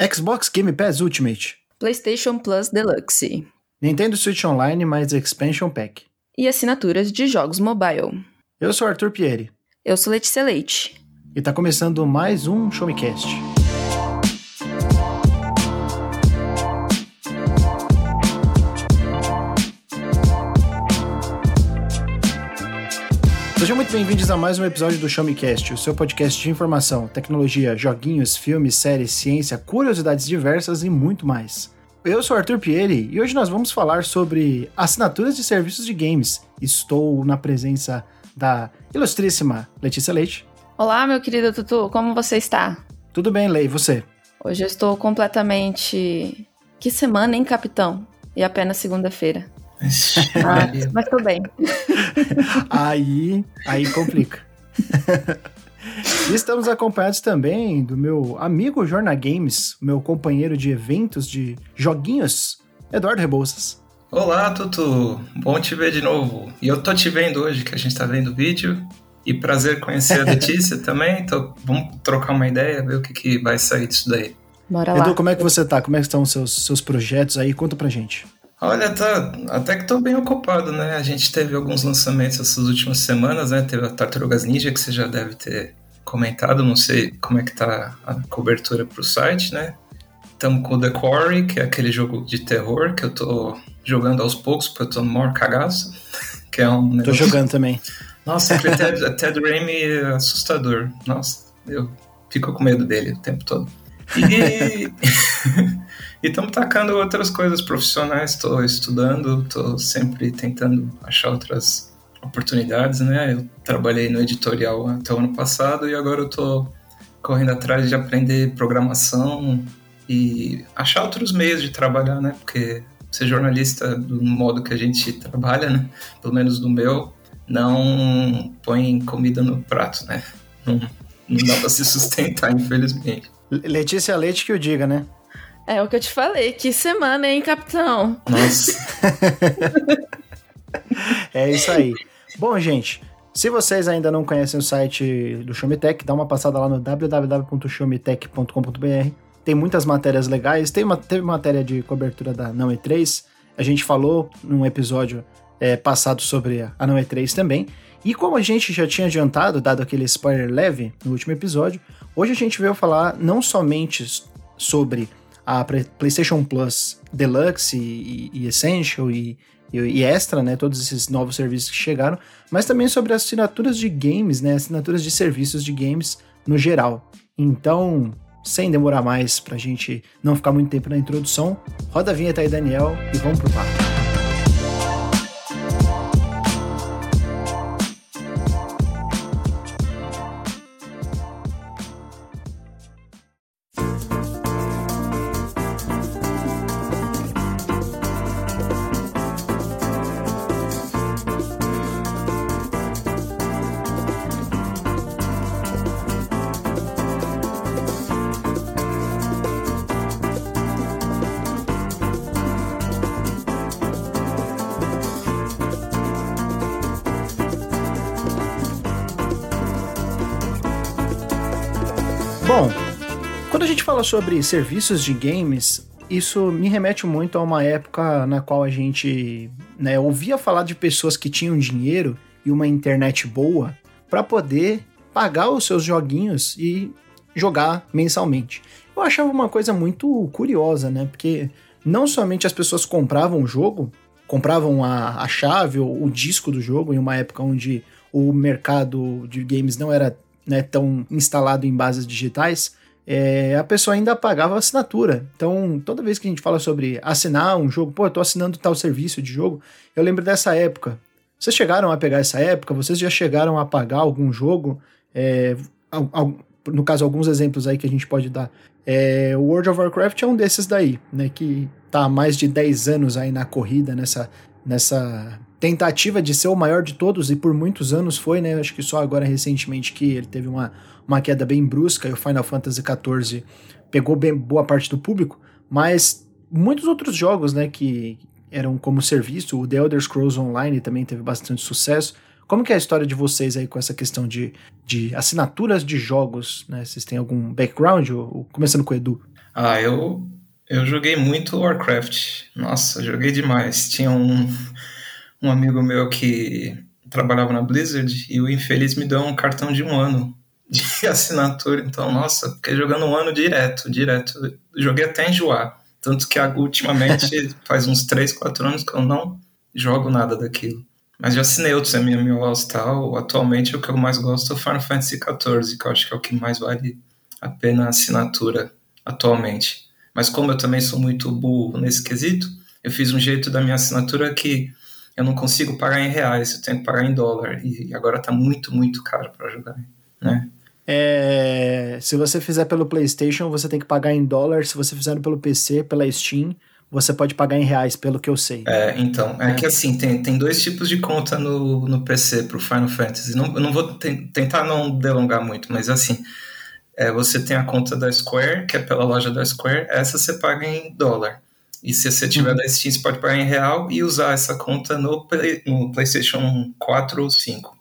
Xbox Game Pass Ultimate, PlayStation Plus Deluxe Nintendo Switch Online mais Expansion Pack e assinaturas de jogos mobile. Eu sou Arthur Pieri. Eu sou Letícia Leite. E tá começando mais um Show muito bem-vindos a mais um episódio do Show Me Cast, o seu podcast de informação, tecnologia, joguinhos, filmes, séries, ciência, curiosidades diversas e muito mais. Eu sou Arthur Pieri e hoje nós vamos falar sobre assinaturas de serviços de games. Estou na presença da ilustríssima Letícia Leite. Olá, meu querido Tutu, como você está? Tudo bem, Lei, e você? Hoje eu estou completamente. Que semana, hein, capitão? E apenas segunda-feira. Ah, mas tô bem. aí, aí complica. e estamos acompanhados também do meu amigo Jorna Games, meu companheiro de eventos de joguinhos, Eduardo Rebouças. Olá, Tutu. Bom te ver de novo. E eu tô te vendo hoje, que a gente tá vendo o vídeo. E prazer conhecer a Letícia também. Então, vamos trocar uma ideia, ver o que, que vai sair disso daí. Bora Edu, lá. como é que você tá? Como é que estão os seus, seus projetos aí? Conta pra gente. Olha, tá, até que tô bem ocupado, né? A gente teve alguns lançamentos essas últimas semanas, né? Teve a Tartarugas Ninja, que você já deve ter comentado, não sei como é que tá a cobertura pro site, né? Estamos com o The Quarry, que é aquele jogo de terror que eu tô jogando aos poucos, porque eu tô no maior cagaço. Que é um Tô jogando também. Nossa, aquele Ted, Ted Raimi é assustador. Nossa, eu fico com medo dele o tempo todo. E estamos tacando outras coisas profissionais, estou estudando, estou sempre tentando achar outras oportunidades, né? Eu trabalhei no editorial até o ano passado e agora eu estou correndo atrás de aprender programação e achar outros meios de trabalhar, né? Porque ser jornalista do modo que a gente trabalha, né? Pelo menos do meu, não põe comida no prato, né? Não, não dá para se sustentar, infelizmente. Letícia Leite que eu diga, né? É o que eu te falei. Que semana, hein, capitão? Nossa. é isso aí. Bom, gente, se vocês ainda não conhecem o site do Showmetech, dá uma passada lá no www.showmetech.com.br. Tem muitas matérias legais. Tem uma, teve matéria de cobertura da Não E3. A gente falou num episódio é, passado sobre a Não E3 também. E como a gente já tinha adiantado, dado aquele spoiler leve no último episódio, hoje a gente veio falar não somente sobre a PlayStation Plus Deluxe e, e Essential e, e, Extra, né, todos esses novos serviços que chegaram, mas também sobre assinaturas de games, né, assinaturas de serviços de games no geral. Então, sem demorar mais pra gente não ficar muito tempo na introdução, roda a vinheta aí, Daniel, e vamos pro papo. Sobre serviços de games, isso me remete muito a uma época na qual a gente né, ouvia falar de pessoas que tinham dinheiro e uma internet boa para poder pagar os seus joguinhos e jogar mensalmente. Eu achava uma coisa muito curiosa, né? Porque não somente as pessoas compravam o jogo, compravam a, a chave ou o disco do jogo em uma época onde o mercado de games não era né, tão instalado em bases digitais, é, a pessoa ainda pagava assinatura. Então, toda vez que a gente fala sobre assinar um jogo, pô, eu tô assinando tal serviço de jogo, eu lembro dessa época. Vocês chegaram a pegar essa época? Vocês já chegaram a pagar algum jogo? É, no caso, alguns exemplos aí que a gente pode dar. É, World of Warcraft é um desses daí, né? Que tá há mais de 10 anos aí na corrida, nessa, nessa tentativa de ser o maior de todos, e por muitos anos foi, né? Acho que só agora recentemente que ele teve uma, uma queda bem brusca e o Final Fantasy XIV pegou bem boa parte do público, mas muitos outros jogos, né, que eram como serviço, o The Elder Scrolls Online também teve bastante sucesso. Como que é a história de vocês aí com essa questão de, de assinaturas de jogos, né? Vocês têm algum background? Ou, começando com o Edu. Ah, eu, eu joguei muito Warcraft. Nossa, joguei demais. Tinha um, um amigo meu que trabalhava na Blizzard e o infeliz me deu um cartão de um ano de assinatura. Então, nossa, fiquei jogando um ano direto, direto. Joguei até enjoar. Tanto que ultimamente faz uns 3, 4 anos que eu não jogo nada daquilo. Mas já assinei outros MMOs e tal. Atualmente o que eu mais gosto é o Final Fantasy XIV, que eu acho que é o que mais vale a pena a assinatura atualmente. Mas como eu também sou muito burro nesse quesito, eu fiz um jeito da minha assinatura que eu não consigo pagar em reais, eu tenho que pagar em dólar. E agora tá muito, muito caro para jogar, né? É, se você fizer pelo PlayStation, você tem que pagar em dólar. Se você fizer pelo PC, pela Steam, você pode pagar em reais, pelo que eu sei. É, então, é, é. que assim, tem, tem dois tipos de conta no, no PC pro Final Fantasy. Não, eu não vou tentar não delongar muito, mas assim, é, você tem a conta da Square, que é pela loja da Square, essa você paga em dólar. E se você tiver uhum. da Steam, você pode pagar em real e usar essa conta no, Play, no PlayStation 4 ou 5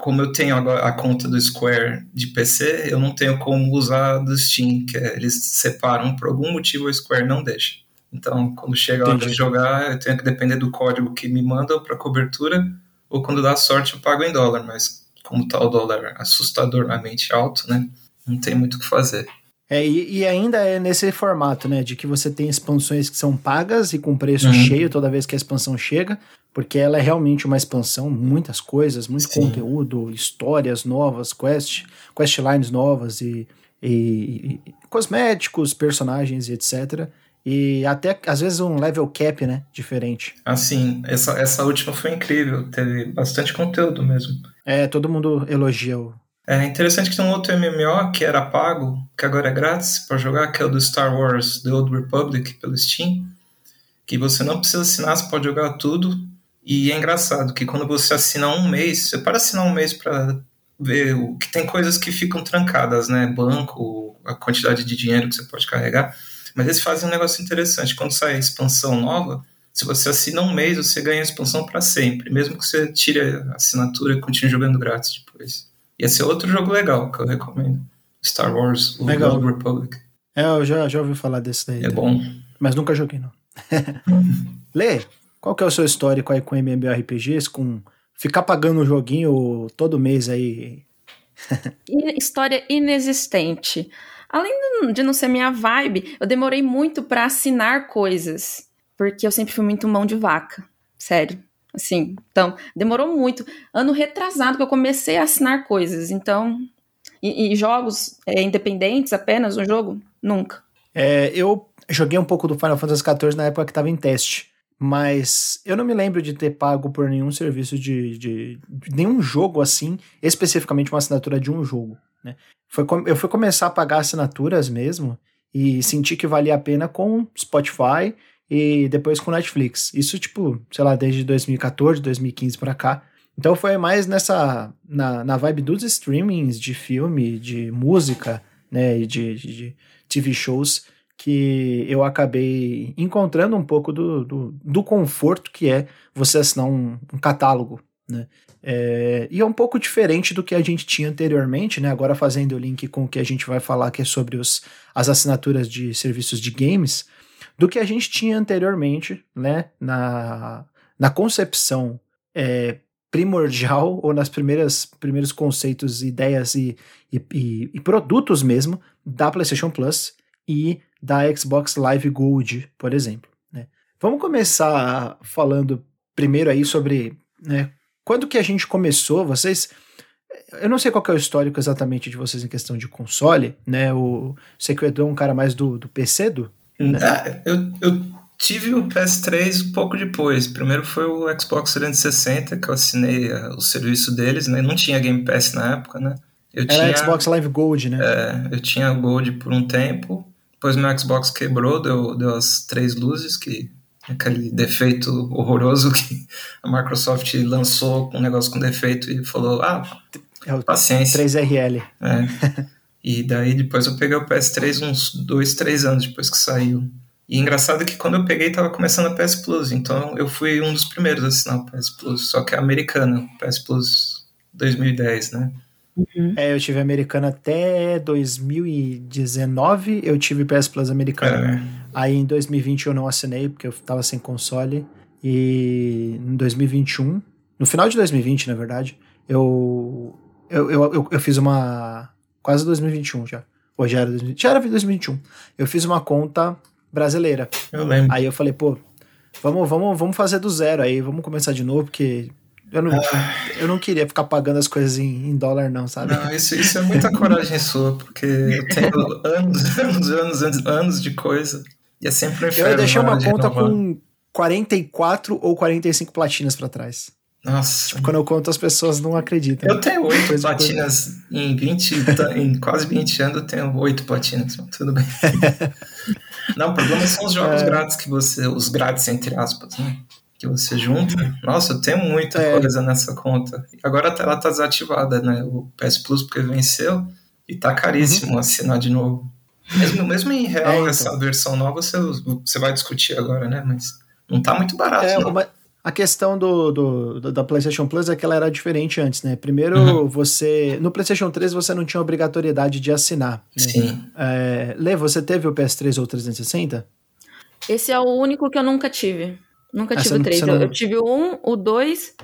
como eu tenho agora a conta do Square de PC, eu não tenho como usar do Steam, que é, eles separam por algum motivo o Square não deixa. Então, quando chega a hora de jogar, eu tenho que depender do código que me mandam para cobertura, ou quando dá sorte eu pago em dólar, mas como tá o dólar assustadoramente alto, né? Não tem muito o que fazer. É, e, e, ainda é nesse formato, né? De que você tem expansões que são pagas e com preço uhum. cheio toda vez que a expansão chega, porque ela é realmente uma expansão, muitas coisas, muito Sim. conteúdo, histórias novas, quest, questlines novas e, e, e, cosméticos, personagens e etc. E até, às vezes, um level cap, né? Diferente. Assim, essa, essa última foi incrível, teve bastante conteúdo mesmo. É, todo mundo elogia o, é interessante que tem um outro MMO que era pago, que agora é grátis para jogar, que é o do Star Wars The Old Republic pelo Steam, que você não precisa assinar, você pode jogar tudo. E é engraçado que quando você assina um mês, você para assinar um mês para ver o que tem coisas que ficam trancadas, né? Banco, a quantidade de dinheiro que você pode carregar. Mas eles fazem um negócio interessante. Quando sai a expansão nova, se você assina um mês, você ganha a expansão para sempre, mesmo que você tire a assinatura e continue jogando grátis depois. E esse é outro jogo legal que eu recomendo. Star Wars, o legal. Old Republic. É, eu já, já ouvi falar desse daí. É bom. Mas nunca joguei, não. Lê, qual que é o seu histórico aí com MMORPGs, com ficar pagando o um joguinho todo mês aí? História inexistente. Além de não ser minha vibe, eu demorei muito para assinar coisas, porque eu sempre fui muito mão de vaca. Sério. Assim, então, demorou muito. Ano retrasado que eu comecei a assinar coisas. Então, e, e jogos é, independentes apenas, um jogo? Nunca. É, eu joguei um pouco do Final Fantasy XIV na época que estava em teste. Mas eu não me lembro de ter pago por nenhum serviço de, de, de nenhum jogo assim, especificamente uma assinatura de um jogo. Né? Foi, eu fui começar a pagar assinaturas mesmo e senti que valia a pena com Spotify e depois com Netflix. Isso, tipo, sei lá, desde 2014, 2015 para cá. Então foi mais nessa. Na, na vibe dos streamings de filme, de música, né, e de, de, de TV shows que eu acabei encontrando um pouco do, do, do conforto que é você assinar um, um catálogo, né? É, e é um pouco diferente do que a gente tinha anteriormente, né? Agora fazendo o link com o que a gente vai falar, que é sobre os, as assinaturas de serviços de games do que a gente tinha anteriormente, né, na, na concepção é, primordial ou nas primeiras primeiros conceitos, ideias e, e, e, e, produtos mesmo da PlayStation Plus e da Xbox Live Gold, por exemplo. Né. Vamos começar falando primeiro aí sobre né, quando que a gente começou, vocês eu não sei qual é o histórico exatamente de vocês em questão de console, né? O, sei que o Edu é um cara mais do, do PC, do, é, eu, eu tive o PS3 um pouco depois. Primeiro foi o Xbox 360, que eu assinei uh, o serviço deles, né? Não tinha Game Pass na época, né? Eu Era tinha, Xbox Live Gold, né? É, eu tinha Gold por um tempo. Depois meu Xbox quebrou, deu, deu as três luzes, que aquele defeito horroroso que a Microsoft lançou um negócio com defeito e falou, ah, é o paciência. 3RL. É. E daí depois eu peguei o PS3 uns dois, três anos depois que saiu. E engraçado que quando eu peguei tava começando a PS Plus, então eu fui um dos primeiros a assinar o PS Plus, só que é americana, PS Plus 2010, né? Uhum. É, eu tive americana até 2019, eu tive PS Plus americana. É. Aí em 2020 eu não assinei, porque eu tava sem console. E em 2021, no final de 2020, na verdade, eu eu, eu, eu, eu fiz uma. Quase 2021 já. Ou já era 2020. Já era 2021. Eu fiz uma conta brasileira. Eu lembro. Aí eu falei, pô, vamos, vamos, vamos fazer do zero aí, vamos começar de novo, porque eu não, eu não queria ficar pagando as coisas em, em dólar, não, sabe? Não, isso, isso é muita coragem sua, porque eu tenho anos, anos, anos, anos, anos de coisa. E é sempre um inferno. eu deixei uma conta renovar. com 44 ou 45 platinas pra trás. Nossa. Quando eu conto, as pessoas não acreditam. Eu tenho oito platinas em 20, ta- em quase 20 anos, eu tenho oito platinas, mas tudo bem. Não, o problema são os jogos É. grátis que você, os grátis entre aspas, né? Que você junta. Nossa, eu tenho muita É. coisa nessa conta. Agora ela tá desativada, né? O PS Plus porque venceu e tá caríssimo assinar de novo. Mesmo, mesmo em real, Uhum. É, então. essa versão nova você, você vai discutir agora, né? Mas não tá muito barato, É, não. uma- a questão do, do- do- da PlayStation Plus é que ela era diferente antes, né? Primeiro, Uhum. você. No PlayStation 3 você não tinha obrigatoriedade de assinar. Né? Sim. É, Lê, você teve o PS3 ou 360? Esse é o único que eu nunca tive. Nunca Ah, tive o não- 3. você Eu, não- eu tive o 1, o 2,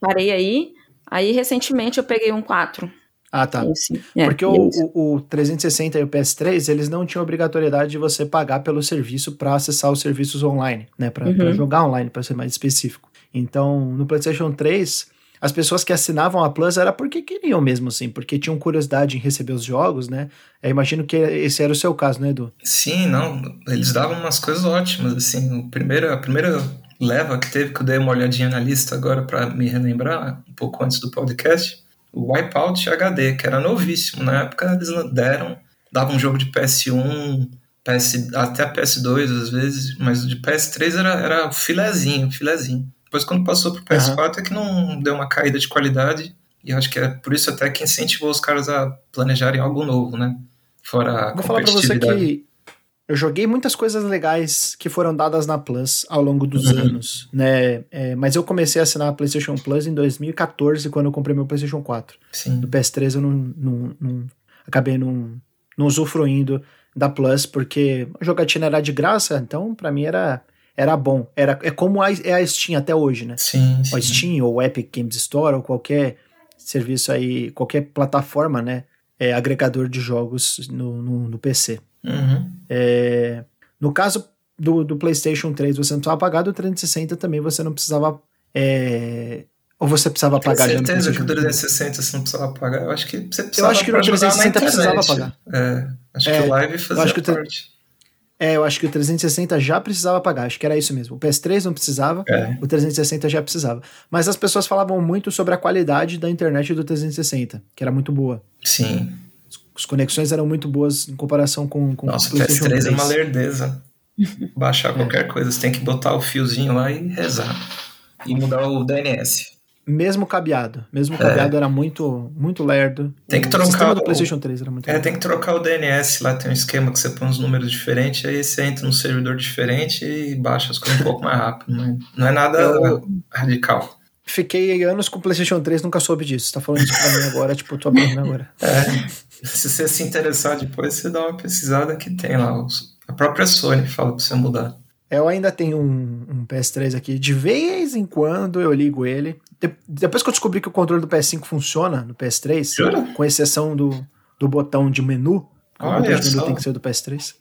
parei aí. Aí, recentemente, eu peguei um 4. Ah, tá. Esse. É, Porque o, beleza. o, o 360 e o PS3, eles não tinham obrigatoriedade de você pagar pelo serviço para acessar os serviços online, né? Para Uhum. jogar online, para ser mais específico. Então, no PlayStation 3, as pessoas que assinavam a Plus era porque queriam mesmo, assim, porque tinham curiosidade em receber os jogos, né? Eu imagino que esse era o seu caso, né, Edu? Sim, não, eles davam umas coisas ótimas, assim, o primeiro, a primeira leva que teve, que eu dei uma olhadinha na lista agora para me relembrar, um pouco antes do podcast, o Wipeout HD, que era novíssimo, na época eles deram, davam um jogo de PS1, PS, até PS2 às vezes, mas o de PS3 era, era filezinho, filezinho. Depois quando passou pro PS4 é que não deu uma caída de qualidade, e eu acho que é por isso até que incentivou os caras a planejarem algo novo, né? Fora a Vou falar pra você que eu joguei muitas coisas legais que foram dadas na Plus ao longo dos Uhum. anos, né? É, mas eu comecei a assinar a PlayStation Plus em 2014, quando eu comprei meu PlayStation 4. Sim. Do PS3 eu não, não- não- acabei não, não usufruindo da Plus, porque a jogatina era de graça, então pra mim era, era bom. Era, é como a, é a Steam até hoje, né? Sim, Ou a sim. Steam ou o Epic Games Store ou qualquer serviço aí, qualquer plataforma, né? É, agregador de jogos no, no, no PC. Uhum. É, no caso do, do PlayStation 3, você não precisava pagar, do 360 também você não precisava. é, ou você precisava Tenho pagar no certeza que o 3? 360 você não precisava pagar. Eu acho que você precisava acho que na 360 precisava internet. É, acho É, que o Live fazia acho que o tre- parte. É, eu acho que o 360 já precisava pagar, acho que era isso mesmo. O PS3 não precisava, É. o 360 já precisava. Mas as pessoas falavam muito sobre a qualidade da internet do 360, que era muito boa. Sim. As conexões eram muito boas em comparação com, com Nossa, o o PlayStation PS3 3. é uma lerdeza. Baixar qualquer coisa, você tem que botar o fiozinho lá e rezar. E mudar o DNS. Mesmo cabeado. Mesmo cabeado era muito, muito lerdo. É. Tem que o trocar sistema do o- PlayStation 3 era muito É, lerdo. tem que trocar o DNS lá, tem um esquema que você põe uns números diferentes, aí você entra num servidor diferente e baixa as coisas um pouco mais rápido. Não, não é nada Eu- radical. Fiquei anos com o PlayStation 3, nunca soube disso. Você tá falando isso pra mim agora, tipo, tô aprendendo agora. É, se você se interessar depois, você dá uma pesquisada que tem lá. A própria Sony fala pra você mudar. Eu ainda tenho um, um PS3 aqui. De vez em quando eu ligo ele. De- depois que eu descobri que o controle do PS5 funciona no PS3, Jura? com exceção do, do botão de menu, o Olha botão de menu tem que ser do PS3.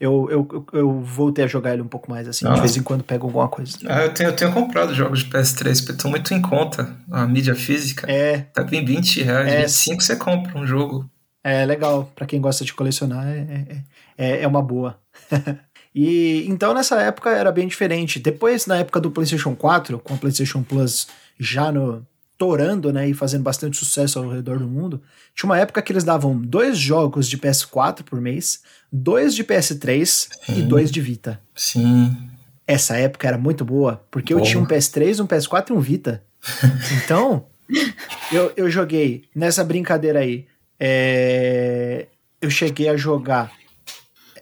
Eu, eu, eu, voltei a jogar ele um pouco mais, assim. De vez em quando pego alguma coisa. Ah, eu, tenho, eu tenho comprado jogos de PS3, porque estão muito em conta. A mídia física. É, Tá em 20 reais, É. 25 você compra um jogo. É legal, pra quem gosta de colecionar, é, é, é, é uma boa. e então nessa época era bem diferente. Depois, na época do PlayStation 4, com o PlayStation Plus já no torando, né, e fazendo bastante sucesso ao redor do mundo, tinha uma época que eles davam dois jogos de PS4 por mês, dois de PS3 e Sim. dois de Vita. Sim. Essa época era muito boa, porque eu Boa. tinha um PS3, um PS4 e um Vita. Então, eu, eu joguei nessa brincadeira aí. É, eu cheguei a jogar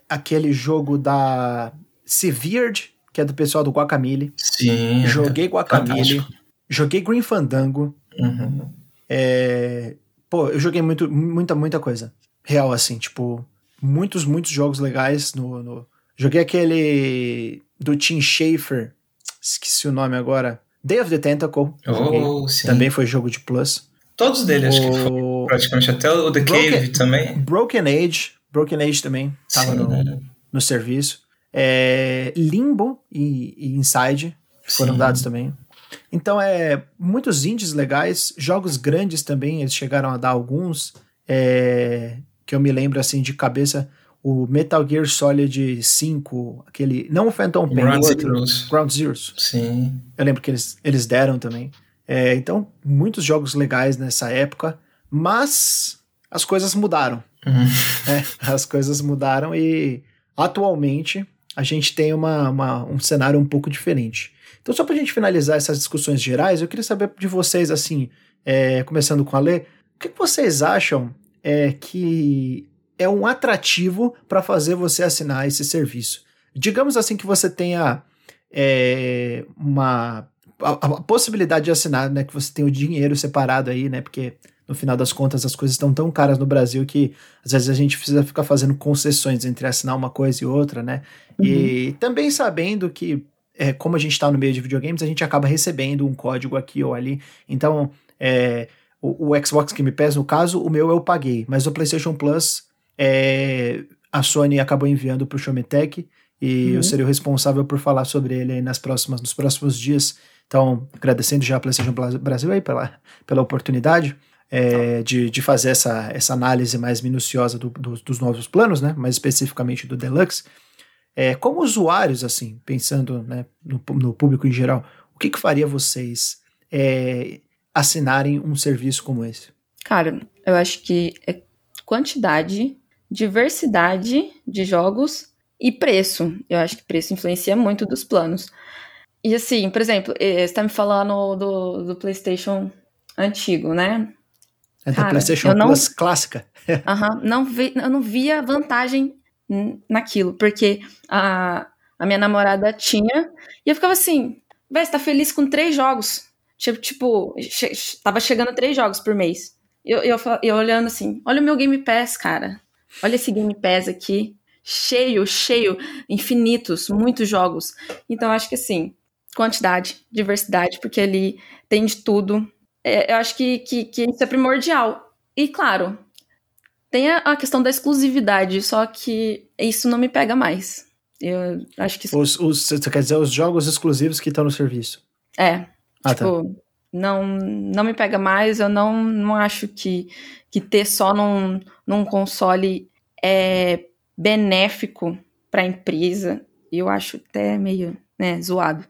aquele jogo da Severed, que é do pessoal do Guacamole. Sim. Joguei Guacamole. Joguei Green Fandango. Uhum. é, pô, eu joguei muito, muita, muita coisa. Real, assim, tipo, muitos, muitos jogos legais no. no... Joguei aquele do Tim Schafer, esqueci o nome agora. Day of the Tentacle. Oh, sim. Também foi jogo de Plus. Todos dele, o... acho que foi praticamente. Até o The Broken, Cave também. Broken Age. Broken Age também tava no, no serviço. É, Limbo e, e Inside foram Sim. dados também. Então, é muitos indies legais, jogos grandes também, eles chegaram a dar alguns, é, que eu me lembro assim de cabeça, o Metal Gear Solid 5, aquele, não o Phantom Pain, Ground Zeroes. Ground Zeroes. Sim. Eu lembro que eles, eles deram também. É, então, muitos jogos legais nessa época, mas as coisas mudaram. Uhum. É, as coisas mudaram e atualmente a gente tem uma, uma, um cenário um pouco diferente. Então, só para a gente finalizar essas discussões gerais, eu queria saber de vocês, assim, é, começando com a Lê, o que, que vocês acham é, que é um atrativo para fazer você assinar esse serviço? Digamos assim que você tenha é, uma a, a, possibilidade de assinar, né, que você tem o dinheiro separado aí, né, porque no final das contas as coisas estão tão caras no Brasil que às vezes a gente precisa ficar fazendo concessões entre assinar uma coisa e outra, né? Uhum. E também sabendo que é, como a gente está no meio de videogames, a gente acaba recebendo um código aqui ou ali. Então, é, o, o, Xbox que me pesa, no caso, o meu eu paguei, mas o PlayStation Plus, é, a Sony acabou enviando para o Showmetech e uhum. eu seria o responsável por falar sobre ele nas próximas, nos próximos dias. Então, agradecendo já a PlayStation Brasil aí pela, pela oportunidade é, de, de fazer essa, essa análise mais minuciosa do, do, dos novos planos, né? mais especificamente do Deluxe. É, como usuários, assim, pensando né, no, no, público em geral, o que, que faria vocês é, assinarem um serviço como esse? Cara, eu acho que é quantidade, diversidade de jogos e preço. Eu acho que preço influencia muito dos planos. E assim, por exemplo, eh, você está me falando do, do PlayStation antigo, né? É da PlayStation não, Plus clássica. Aham, não vi, eu não via vantagem naquilo, porque a, a minha namorada tinha, e eu ficava assim, vai, você tá feliz com três jogos. Tipo, tipo che tava chegando três jogos por mês. Eu, eu, eu olhando assim, olha o meu Game Pass, cara. Olha esse Game Pass aqui. Cheio, cheio, infinitos, muitos jogos. Então, acho que assim, quantidade, diversidade, porque ali tem de tudo. É, eu acho que, que, que isso é primordial. E claro, tem a, a, questão da exclusividade, só que isso não me pega mais. Eu acho que. Isso... Os, os, você quer dizer os jogos exclusivos que estão no serviço? É. Ah, tá. tipo, tá. não, não me pega mais. Eu não, não acho que, que ter só num, num console é benéfico para a empresa. Eu acho até meio né, zoado.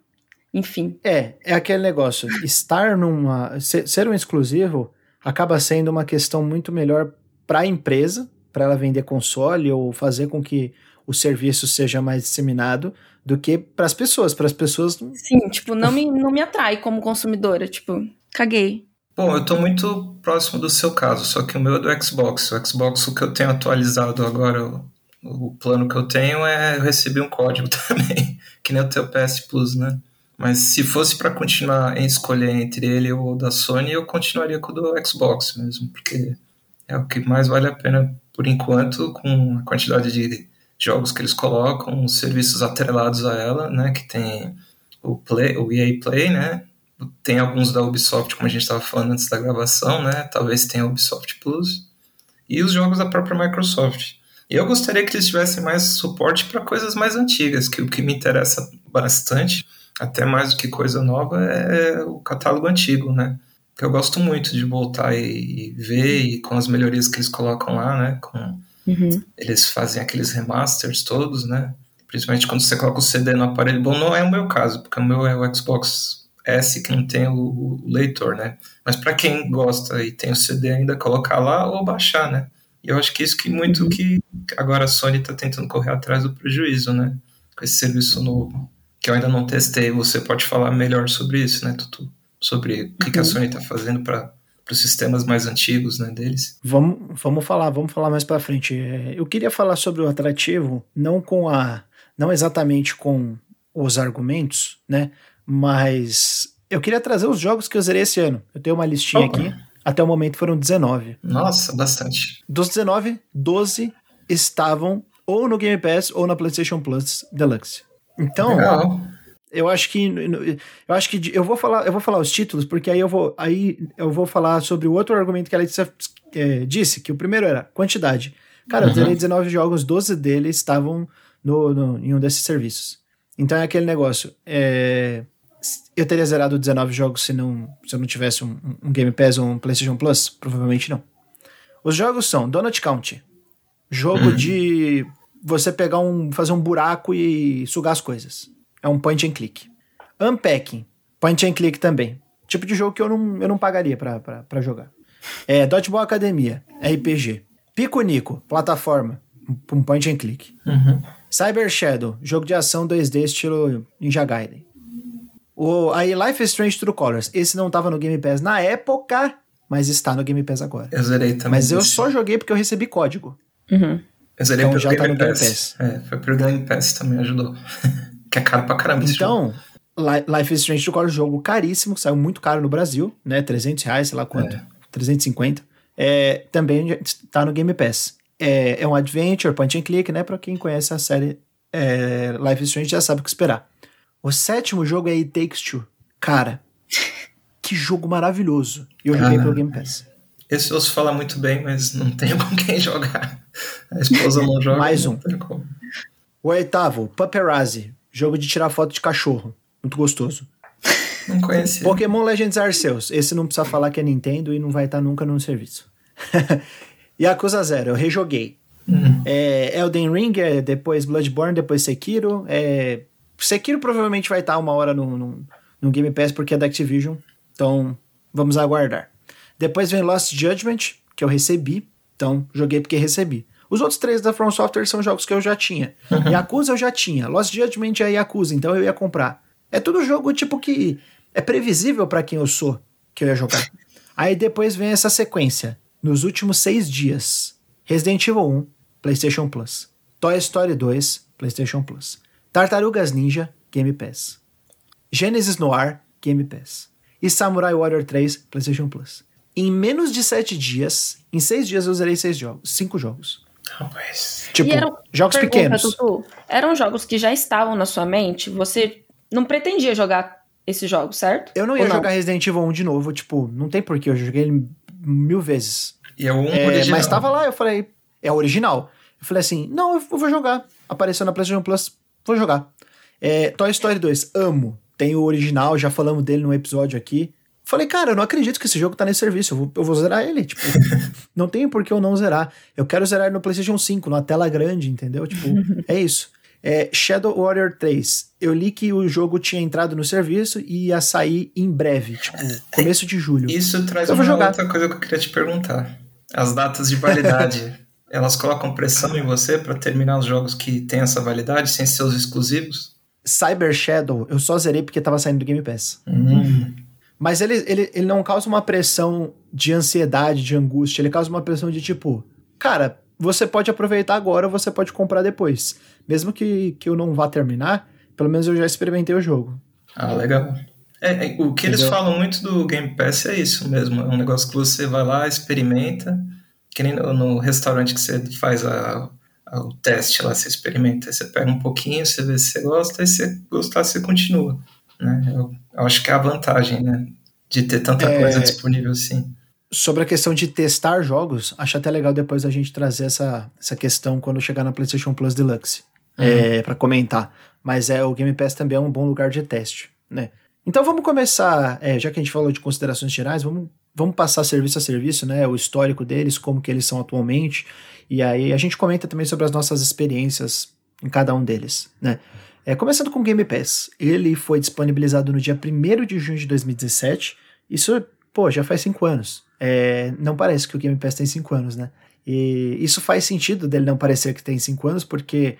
Enfim. É, é aquele negócio. Estar numa. Ser, ser um exclusivo acaba sendo uma questão muito melhor para a empresa, para ela vender console ou fazer com que o serviço seja mais disseminado do que para as pessoas. Para as pessoas. Sim, tipo, não me, não me atrai como consumidora. Tipo, caguei. Bom, eu estou muito próximo do seu caso, só que o meu é do Xbox. O Xbox, o que eu tenho atualizado agora, o, o plano que eu tenho é eu recebi um código também, que nem o teu PS Plus, né? Mas se fosse para continuar em escolher entre ele ou o da Sony, eu continuaria com o do Xbox mesmo, porque é o que mais vale a pena por enquanto, com a quantidade de jogos que eles colocam, os serviços atrelados a ela, né, que tem o Play, o EA Play, né, tem alguns da Ubisoft, como a gente estava falando antes da gravação, né, talvez tenha o Ubisoft Plus, e os jogos da própria Microsoft. E eu gostaria que eles tivessem mais suporte para coisas mais antigas, que o que me interessa bastante, até mais do que coisa nova, é o catálogo antigo, né? que eu gosto muito de voltar e, ver e com as melhorias que eles colocam lá, né? Com, uhum. Eles fazem aqueles remasters todos, né? Principalmente quando você coloca o CD no aparelho. Bom, não é o meu caso, porque o meu é o Xbox S que não tem o, o leitor, né? Mas para quem gosta e tem o CD ainda, colocar lá ou baixar, né? E eu acho que isso que muito uhum. que agora a Sony está tentando correr atrás do prejuízo, né? Com esse serviço novo. Que eu ainda não testei. Você pode falar melhor sobre isso, né, Tutu? sobre o que, uhum. que a uhum. Sony está fazendo para os sistemas mais antigos né, deles. Vamos, vamos falar, vamos falar mais para frente. É, eu queria falar sobre o atrativo, não com a, não exatamente com os argumentos, né? Mas eu queria trazer os jogos que eu zerei esse ano. Eu tenho uma listinha Opa. aqui. Até o momento foram 19. Nossa, bastante. Dos 19, 12 estavam ou no Game Pass ou na PlayStation Plus Deluxe. Então, Legal. eu acho que eu acho que eu vou falar, eu vou falar os títulos porque aí eu vou aí eu vou falar sobre o outro argumento que ela disse, é, disse que o primeiro era quantidade. Cara, eu Uhum. zerei 19 jogos, 12 deles estavam no, no- em um desses serviços. Então é aquele negócio. é, eu teria zerado 19 jogos se, não, se eu não tivesse um, um Game Pass ou um PlayStation Plus? Provavelmente não. Os jogos são Donut County. Jogo de você pegar um. fazer um buraco e sugar as coisas. É um point and click. Unpacking. Point and click também. Tipo de jogo que eu não, eu não pagaria pra, pra, pra jogar. É, Dodgeball Academia. RPG. Pico Nico. Plataforma. Um point and click. Uhum. Cyber Shadow, jogo de ação 2D estilo Ninja Gaiden. O, aí Life is Strange True Colors, esse não tava no Game Pass na época, mas está no Game Pass agora. Eu zerei também. Mas eu esse. só joguei porque eu recebi código. Uhum. Eu zerei então pelo já tá Game no Game Pass. É, foi pelo Game Pass também, ajudou. que é caro pra caramba. Então, Li- Life is Strange True Colors, jogo caríssimo, saiu muito caro no Brasil, né? 300 reais, sei lá quanto. É. 350. É, também está no Game Pass. É, é um adventure, point and click, né? Pra quem conhece a série é, Life is Strange já sabe o que esperar. O sétimo jogo é It Takes Two. Cara, que jogo maravilhoso. E eu joguei Ah. pelo Game Pass. Esse eu ouço falar muito bem, mas não tenho com quem jogar. A esposa não joga. Mais um. tem. O oitavo, Paparazzi. Jogo de tirar foto de cachorro. Muito gostoso. Não conhecia. Pokémon Legends Arceus. Esse não precisa falar que é Nintendo e não vai estar nunca no serviço. Yakuza Zero, eu rejoguei. Uhum. É, Elden Ring, é, depois Bloodborne, depois Sekiro. É, Sekiro provavelmente vai estar uma hora no, no, no Game Pass porque é da Activision. Então, vamos aguardar. Depois vem Lost Judgment, que eu recebi. Então, joguei porque recebi. Os outros três da From Software são jogos que eu já tinha. Yakuza eu já tinha. Lost Judgment é Yakuza, então eu ia comprar. É tudo jogo tipo que é previsível pra quem eu sou que eu ia jogar. Aí depois vem essa sequência. Nos últimos seis dias: Resident Evil 1, PlayStation Plus. Toy Story 2, PlayStation Plus. Tartarugas Ninja, Game Pass. Genesis Noir, Game Pass. E Samurai Warrior 3, PlayStation Plus. Em menos de sete dias, em seis dias eu zerei seis jogos, cinco jogos. Rapaz. Tipo, E eram- jogos Pergunta, pequenos. Tutu, eram jogos que já estavam na sua mente? Você não pretendia jogar esses jogos, certo? Eu não ia jogar Resident Evil 1 de novo, tipo, não tem porquê, eu joguei ele mil vezes. E é o um É, original. mas tava lá, eu falei, é original. Eu falei assim, não, eu vou jogar. Apareceu na PlayStation Plus, vou jogar. É, Toy Story 2, amo. Tem o original, já falamos dele num episódio aqui. Falei, cara, eu não acredito que esse jogo tá nesse serviço, eu vou, eu vou zerar ele. Tipo, não tem por que eu não zerar. Eu quero zerar no PlayStation 5, numa tela grande, entendeu? Tipo, é isso. É, Shadow Warrior 3. Eu li que o jogo tinha entrado no serviço e ia sair em breve, tipo, começo de julho. Isso traz Eu uma vou jogar. outra coisa que eu queria te perguntar. As datas de validade, elas colocam pressão em você pra terminar os jogos que têm essa validade sem seus exclusivos? Cyber Shadow, eu só zerei porque tava saindo do Game Pass. Hum. Mas ele, ele, ele não causa uma pressão de ansiedade, de angústia. Ele causa uma pressão de tipo, cara, você pode aproveitar agora, você pode comprar depois. Mesmo que, que eu não vá terminar, pelo menos eu já experimentei o jogo. Ah, legal. É, é, o que eles Entendeu? falam muito do Game Pass é isso mesmo. É um negócio que você vai lá, experimenta. Que nem no, no restaurante que você faz a, a- o teste lá, você experimenta. Aí Você pega um pouquinho, você vê se você gosta, e se gostar, você continua. Né? Eu, eu acho que é a vantagem, né? De ter tanta É. coisa disponível assim. Sobre a questão de testar jogos, acho até legal depois a gente trazer essa, essa questão quando chegar na PlayStation Plus Deluxe. É, para comentar. Mas é o Game Pass também é um bom lugar de teste, né? Então vamos começar, é, já que a gente falou de considerações gerais, vamos, vamos passar serviço a serviço, né? O histórico deles, como que eles são atualmente. E aí a gente comenta também sobre as nossas experiências em cada um deles, né? É, começando com o Game Pass. Ele foi disponibilizado no dia 1 de junho de 2017. Isso, pô, já faz cinco anos. É, não parece que o Game Pass tem cinco anos, né? E isso faz sentido dele não parecer que tem cinco anos, porque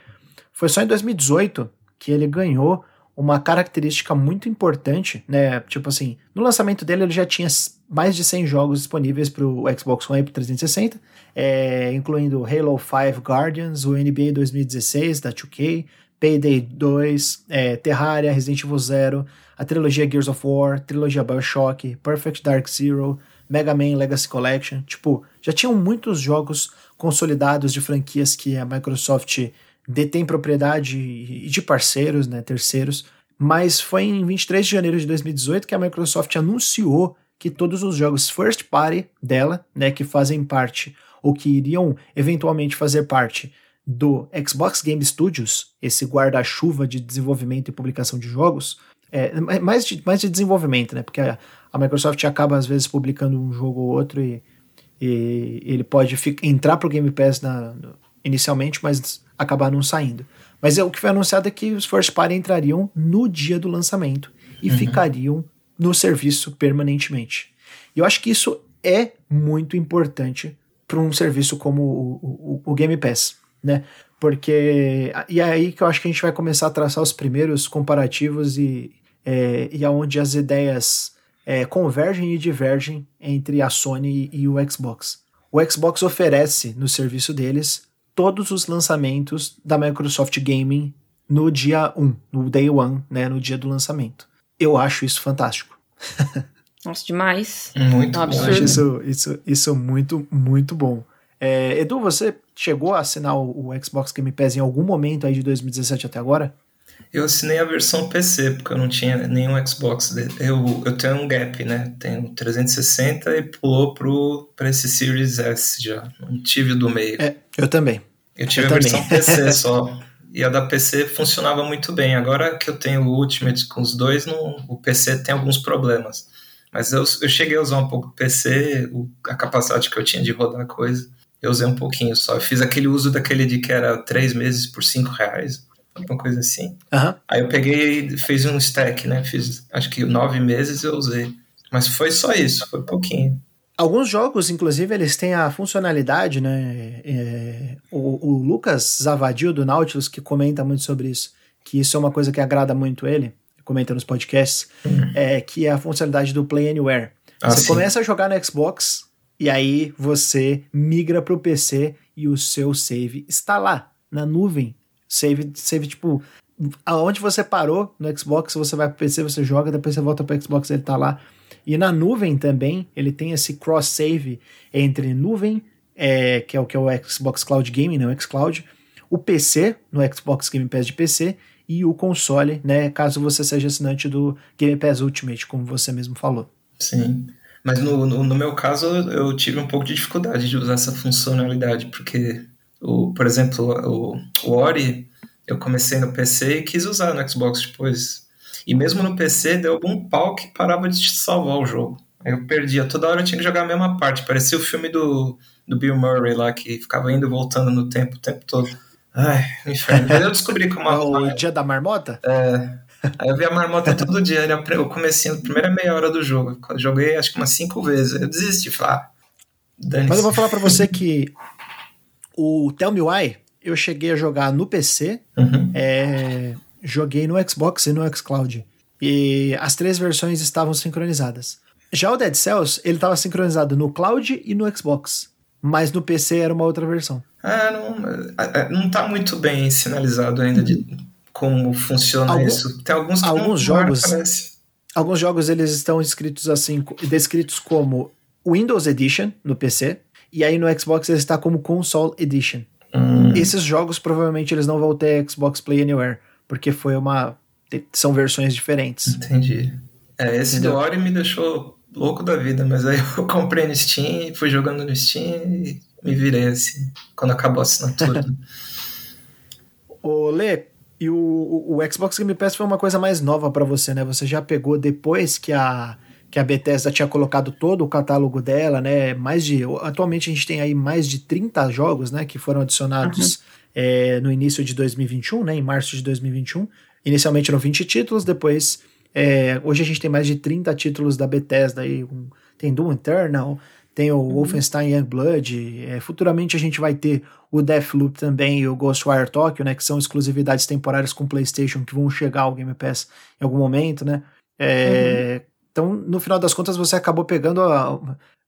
foi só em 2018 que ele ganhou uma característica muito importante, né? Tipo assim, no lançamento dele ele já tinha mais de 100 jogos disponíveis para o Xbox One e pro 360, é, incluindo Halo 5 Guardians, o NBA 2016 da 2K, Payday 2, é, Terraria, Resident Evil Zero, a trilogia Gears of War, trilogia Bioshock, Perfect Dark Zero, Mega Man Legacy Collection. Tipo, já tinham muitos jogos consolidados de franquias que a Microsoft detém propriedade e de parceiros, né, terceiros. Mas foi em 23 de janeiro de 2018 que a Microsoft anunciou que todos os jogos first party dela, né, que fazem parte ou que iriam eventualmente fazer parte do Xbox Game Studios, esse guarda-chuva de desenvolvimento e publicação de jogos, é, mais, de, mais de desenvolvimento, né? Porque a, a Microsoft acaba às vezes publicando um jogo ou outro e, e ele pode ficar, entrar para o Game Pass na, no, inicialmente, mas acabar não saindo. Mas é, o que foi anunciado é que os First Party entrariam no dia do lançamento e uhum. ficariam no serviço permanentemente. E eu acho que isso é muito importante para um serviço como o, o, o Game Pass né? Porque. E é aí que eu acho que a gente vai começar a traçar os primeiros comparativos e, é, e aonde as ideias é, convergem e divergem entre a Sony e o Xbox. O Xbox oferece no serviço deles todos os lançamentos da Microsoft Gaming no dia 1, no day one, né, no dia do lançamento. Eu acho isso fantástico. Nossa, demais. Muito é um bom. Eu acho isso, isso, isso muito, muito bom. É, Edu, você chegou a assinar o, o, Xbox Game Pass em algum momento aí de 2017 até agora? Eu assinei a versão PC, porque eu não tinha nenhum Xbox. Eu, eu tenho um gap, né? Tenho 360 e pulou pro, pra esse Series S já. Não tive o do meio. É, eu também. Eu tive eu a versão PC só. E a da PC funcionava muito bem. Agora que eu tenho o Ultimate com os dois, não, o PC tem alguns problemas. Mas eu, eu cheguei a usar um pouco o PC, o, a capacidade que eu tinha de rodar coisa. Eu usei um pouquinho só. Eu fiz aquele uso daquele de que era três meses por cinco reais, alguma coisa assim. Uhum. Aí eu peguei e fiz um stack, né? Fiz acho que nove meses eu usei. Mas foi só isso, foi pouquinho. Alguns jogos, inclusive, eles têm a funcionalidade, né? É, o, o, Lucas Zavadio do Nautilus, que comenta muito sobre isso, que isso é uma coisa que agrada muito ele, comenta nos podcasts, uhum. é, que é a funcionalidade do Play Anywhere. Ah, Você sim. começa a jogar no Xbox, e aí você migra para o PC e o seu save está lá, na nuvem. Save, save tipo, aonde você parou no Xbox, você vai para o PC, você joga, depois você volta para o Xbox, ele está lá. E na nuvem também, ele tem esse cross save entre nuvem, é, que é o que é o Xbox Cloud Gaming, né, o xCloud, o PC, no Xbox Game Pass de PC, e o console, né, caso você seja assinante do Game Pass Ultimate, como você mesmo falou. Sim. Mas no, no, no, meu caso, eu tive um pouco de dificuldade de usar essa funcionalidade, porque, o, por exemplo, o, o Ori, eu comecei no PC e quis usar no Xbox depois. E mesmo no PC, deu algum pau que parava de salvar o jogo. Aí eu perdia. Toda hora eu tinha que jogar a mesma parte. Parecia o filme do, do Bill Murray lá, que ficava indo e voltando no tempo o tempo todo. Ai, inferno. Mas eu descobri como... o dia da marmota? É... Aí eu vi a marmota todo dia, era o comecinho, a primeira meia hora do jogo. Joguei acho que umas cinco vezes. Eu desisti, falar. Ah, Mas eu vou falar para você que o Tell Me Why eu cheguei a jogar no PC, uhum. é, joguei no Xbox e no xCloud. E as três versões estavam sincronizadas. Já o Dead Cells, ele estava sincronizado no Cloud e no Xbox. Mas no PC era uma outra versão. Ah, não, é, é, não tá muito bem sinalizado ainda de, como funciona Algum, isso. Tem alguns alguns jogos alguns jogos eles estão escritos assim descritos como Windows Edition no PC e aí no Xbox ele está como Console Edition. Hum. Esses jogos provavelmente eles não vão ter Xbox Play Anywhere porque foi uma são versões diferentes. Entendi. É, esse Entendeu? do Ori me deixou louco da vida, mas aí eu comprei no Steam, fui jogando no Steam e me virei assim, quando acabou a assinatura. Ô, Lê, e o, o, Xbox Game Pass foi uma coisa mais nova para você, né? Você já pegou depois que a, que a Bethesda tinha colocado todo o catálogo dela, né? Mais de. Atualmente a gente tem aí mais de 30 jogos, né? Que foram adicionados uhum. é, no início de 2021, né? Em março de 2021. Inicialmente eram 20 títulos, depois. É, hoje a gente tem mais de 30 títulos da Bethesda aí. Um, tem Doom Eternal, tem o uhum. Wolfenstein Youngblood. É, futuramente a gente vai ter o Deathloop também e o Ghostwire Tokyo, né? Que são exclusividades temporárias com PlayStation que vão chegar ao Game Pass em algum momento, né? É, uhum. Então, no final das contas, você acabou pegando a,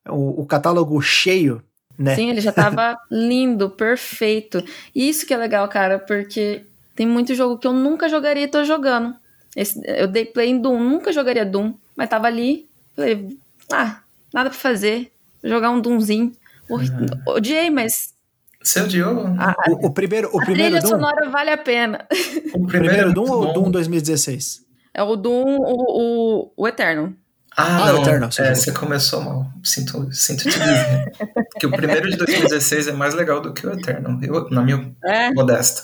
o, o, catálogo cheio, né? Sim, ele já tava lindo, perfeito. E isso que é legal, cara, porque tem muito jogo que eu nunca jogaria e tô jogando. Esse, eu dei play em Doom, nunca jogaria Doom, mas tava ali, falei, ah, nada pra fazer. Jogar um Doomzinho. Uhum. Odiei, mas. Você odiou? A, O, o primeiro, o a primeiro trilha Doom? sonora vale a pena. O O primeiro é Doom ou o. Doom 2016? É o Doom, o, o, o Eterno. Ah, Ah, não. Você é, você começou mal. Sinto, sinto te dizer. que o primeiro de 2016 é mais legal do que o Eternal, eu, na minha É. modesta.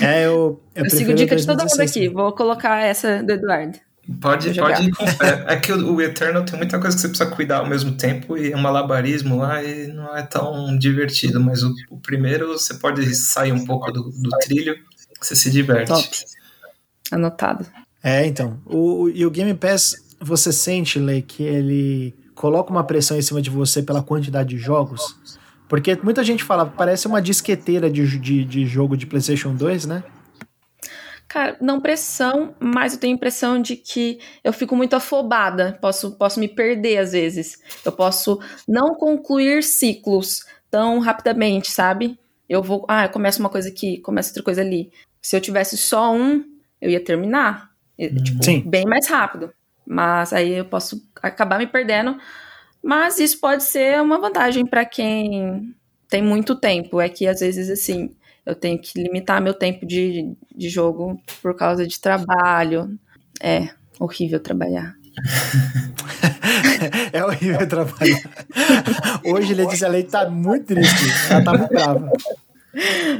É, eu, eu, Eu, sigo dica de todo mundo 2016. aqui. Vou colocar essa do Eduardo. Pode, pode ir com fé. É que o, o Eternal tem muita coisa que você precisa cuidar ao mesmo tempo e é um malabarismo lá e não é tão divertido. Mas o, o primeiro você pode sair um pouco do, do trilho, você se diverte. Top. Anotado. É, então. O, o- e o Game Pass, você sente, Lei, que ele coloca uma pressão em cima de você pela quantidade de jogos? Porque muita gente fala, parece uma disqueteira de, de, de jogo de PlayStation 2, né? Cara, não pressão, mas eu tenho a impressão de que eu fico muito afobada. Posso, posso me perder às vezes. Eu posso não concluir ciclos tão rapidamente, sabe? Eu vou. Ah, eu começo uma coisa aqui, começo outra coisa ali. Se eu tivesse só um, eu ia terminar. E, Tipo, Sim. bem mais rápido. Mas aí eu posso acabar me perdendo. Mas isso pode ser uma vantagem para quem tem muito tempo. É que às vezes, assim, eu tenho que limitar meu tempo de, de jogo por causa de trabalho. É horrível trabalhar. é horrível trabalhar. Hoje, Letícia Leite tá muito triste. Ela tá muito brava.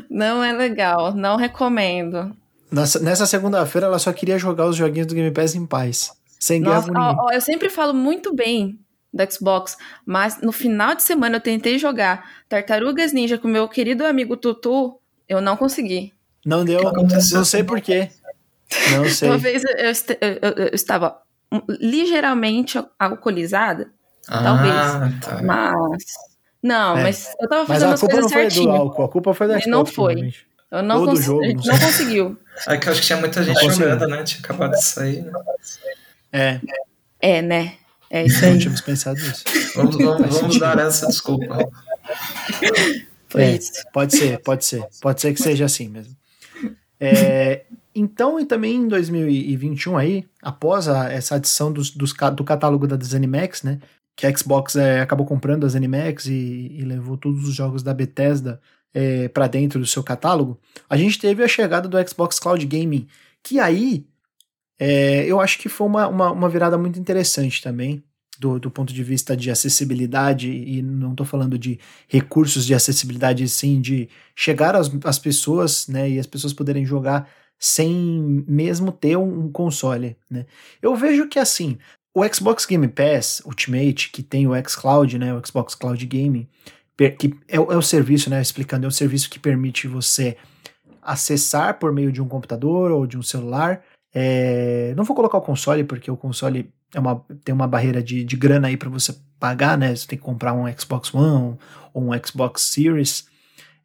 Não é legal, não recomendo. Nessa, nessa segunda-feira, ela só queria jogar os joguinhos do Game Pass em paz. Sem guerra Nossa, ó, ó, eu sempre falo muito bem do Xbox, mas no final de semana eu tentei jogar Tartarugas Ninja com meu querido amigo Tutu, eu não consegui. Não deu. Não sei porquê. Não sei. Uma vez eu, est- eu- eu- estava ligeiramente alcoolizada, Ah, Talvez. tá. mas. Não, É. mas eu tava Mas fazendo a as culpa coisas não foi do certinho. álcool, a culpa foi da Ele Xbox. não foi. Eu não, Ou do cons- jogo, a não não conseguiu. É que eu acho que tinha muita gente Não jogando, né? Tinha acabado de sair. Né? É, É, né? É isso não aí. tínhamos pensado nisso. Vamos, vamos, vamos dar essa desculpa. Foi É. isso. Pode ser, pode ser. Pode ser que seja assim mesmo. É, então, e também em 2021 aí, após a- essa adição dos, dos do catálogo da Zenimax, né? Que a Xbox é, acabou comprando a Zenimax e, e levou todos os jogos da Bethesda é, para dentro do seu catálogo, a gente teve a chegada do Xbox Cloud Gaming, que aí é, eu acho que foi uma, uma, uma virada muito interessante também, do, do ponto de vista de acessibilidade, e não estou falando de recursos de acessibilidade, sim, de chegar às, às pessoas, né, e as pessoas poderem jogar sem mesmo ter um, um console, né. Eu vejo que, assim, o Xbox Game Pass Ultimate, que tem o xCloud, né, o Xbox Cloud Gaming, que é, o- é o serviço, né, explicando, é o serviço que permite você acessar por meio de um computador ou de um celular. É, não vou colocar o console, porque o console é uma, tem uma barreira de, de grana aí para você pagar, né? Você tem que comprar um Xbox One ou um Xbox Series.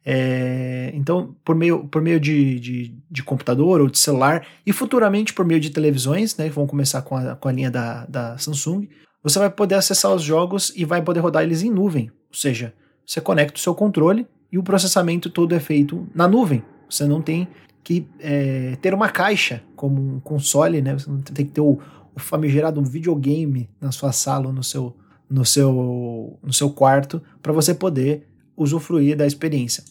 É, então, por meio, por meio de, de, de computador ou de celular, e futuramente por meio de televisões, né? Que vão começar com a, com a linha da, da Samsung, você vai poder acessar os jogos e vai poder rodar eles em nuvem. Ou seja, você conecta o seu controle e o processamento todo é feito na nuvem. Você não tem que é, ter uma caixa como um console, né? Você não tem que ter o, o famigerado videogame na sua sala ou no seu, no seu, no seu quarto para você poder usufruir da experiência.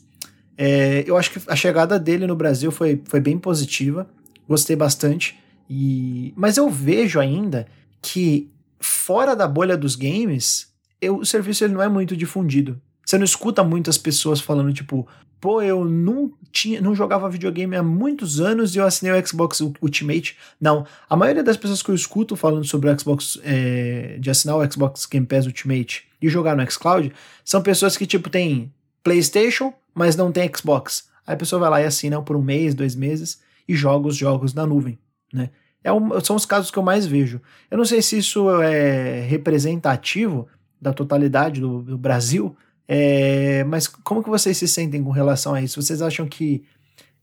É, eu acho que a chegada dele no Brasil foi, foi bem positiva, gostei bastante, e mas eu vejo ainda que fora da bolha dos games, eu, o serviço ele não é muito difundido. Você não escuta muitas pessoas falando, tipo, pô, eu não, tinha, não jogava videogame há muitos anos e eu assinei o Xbox Ultimate. Não, a maioria das pessoas que eu escuto falando sobre o Xbox, é, de assinar o Xbox Game Pass Ultimate e jogar no xCloud, são pessoas que, tipo, têm PlayStation, mas não tem Xbox. Aí a pessoa vai lá e assina por um mês, dois meses e joga os jogos na nuvem, né? É um, são os casos que eu mais vejo. Eu não sei se isso é representativo da totalidade do, do Brasil, é, mas como que vocês se sentem com relação a isso? Vocês acham que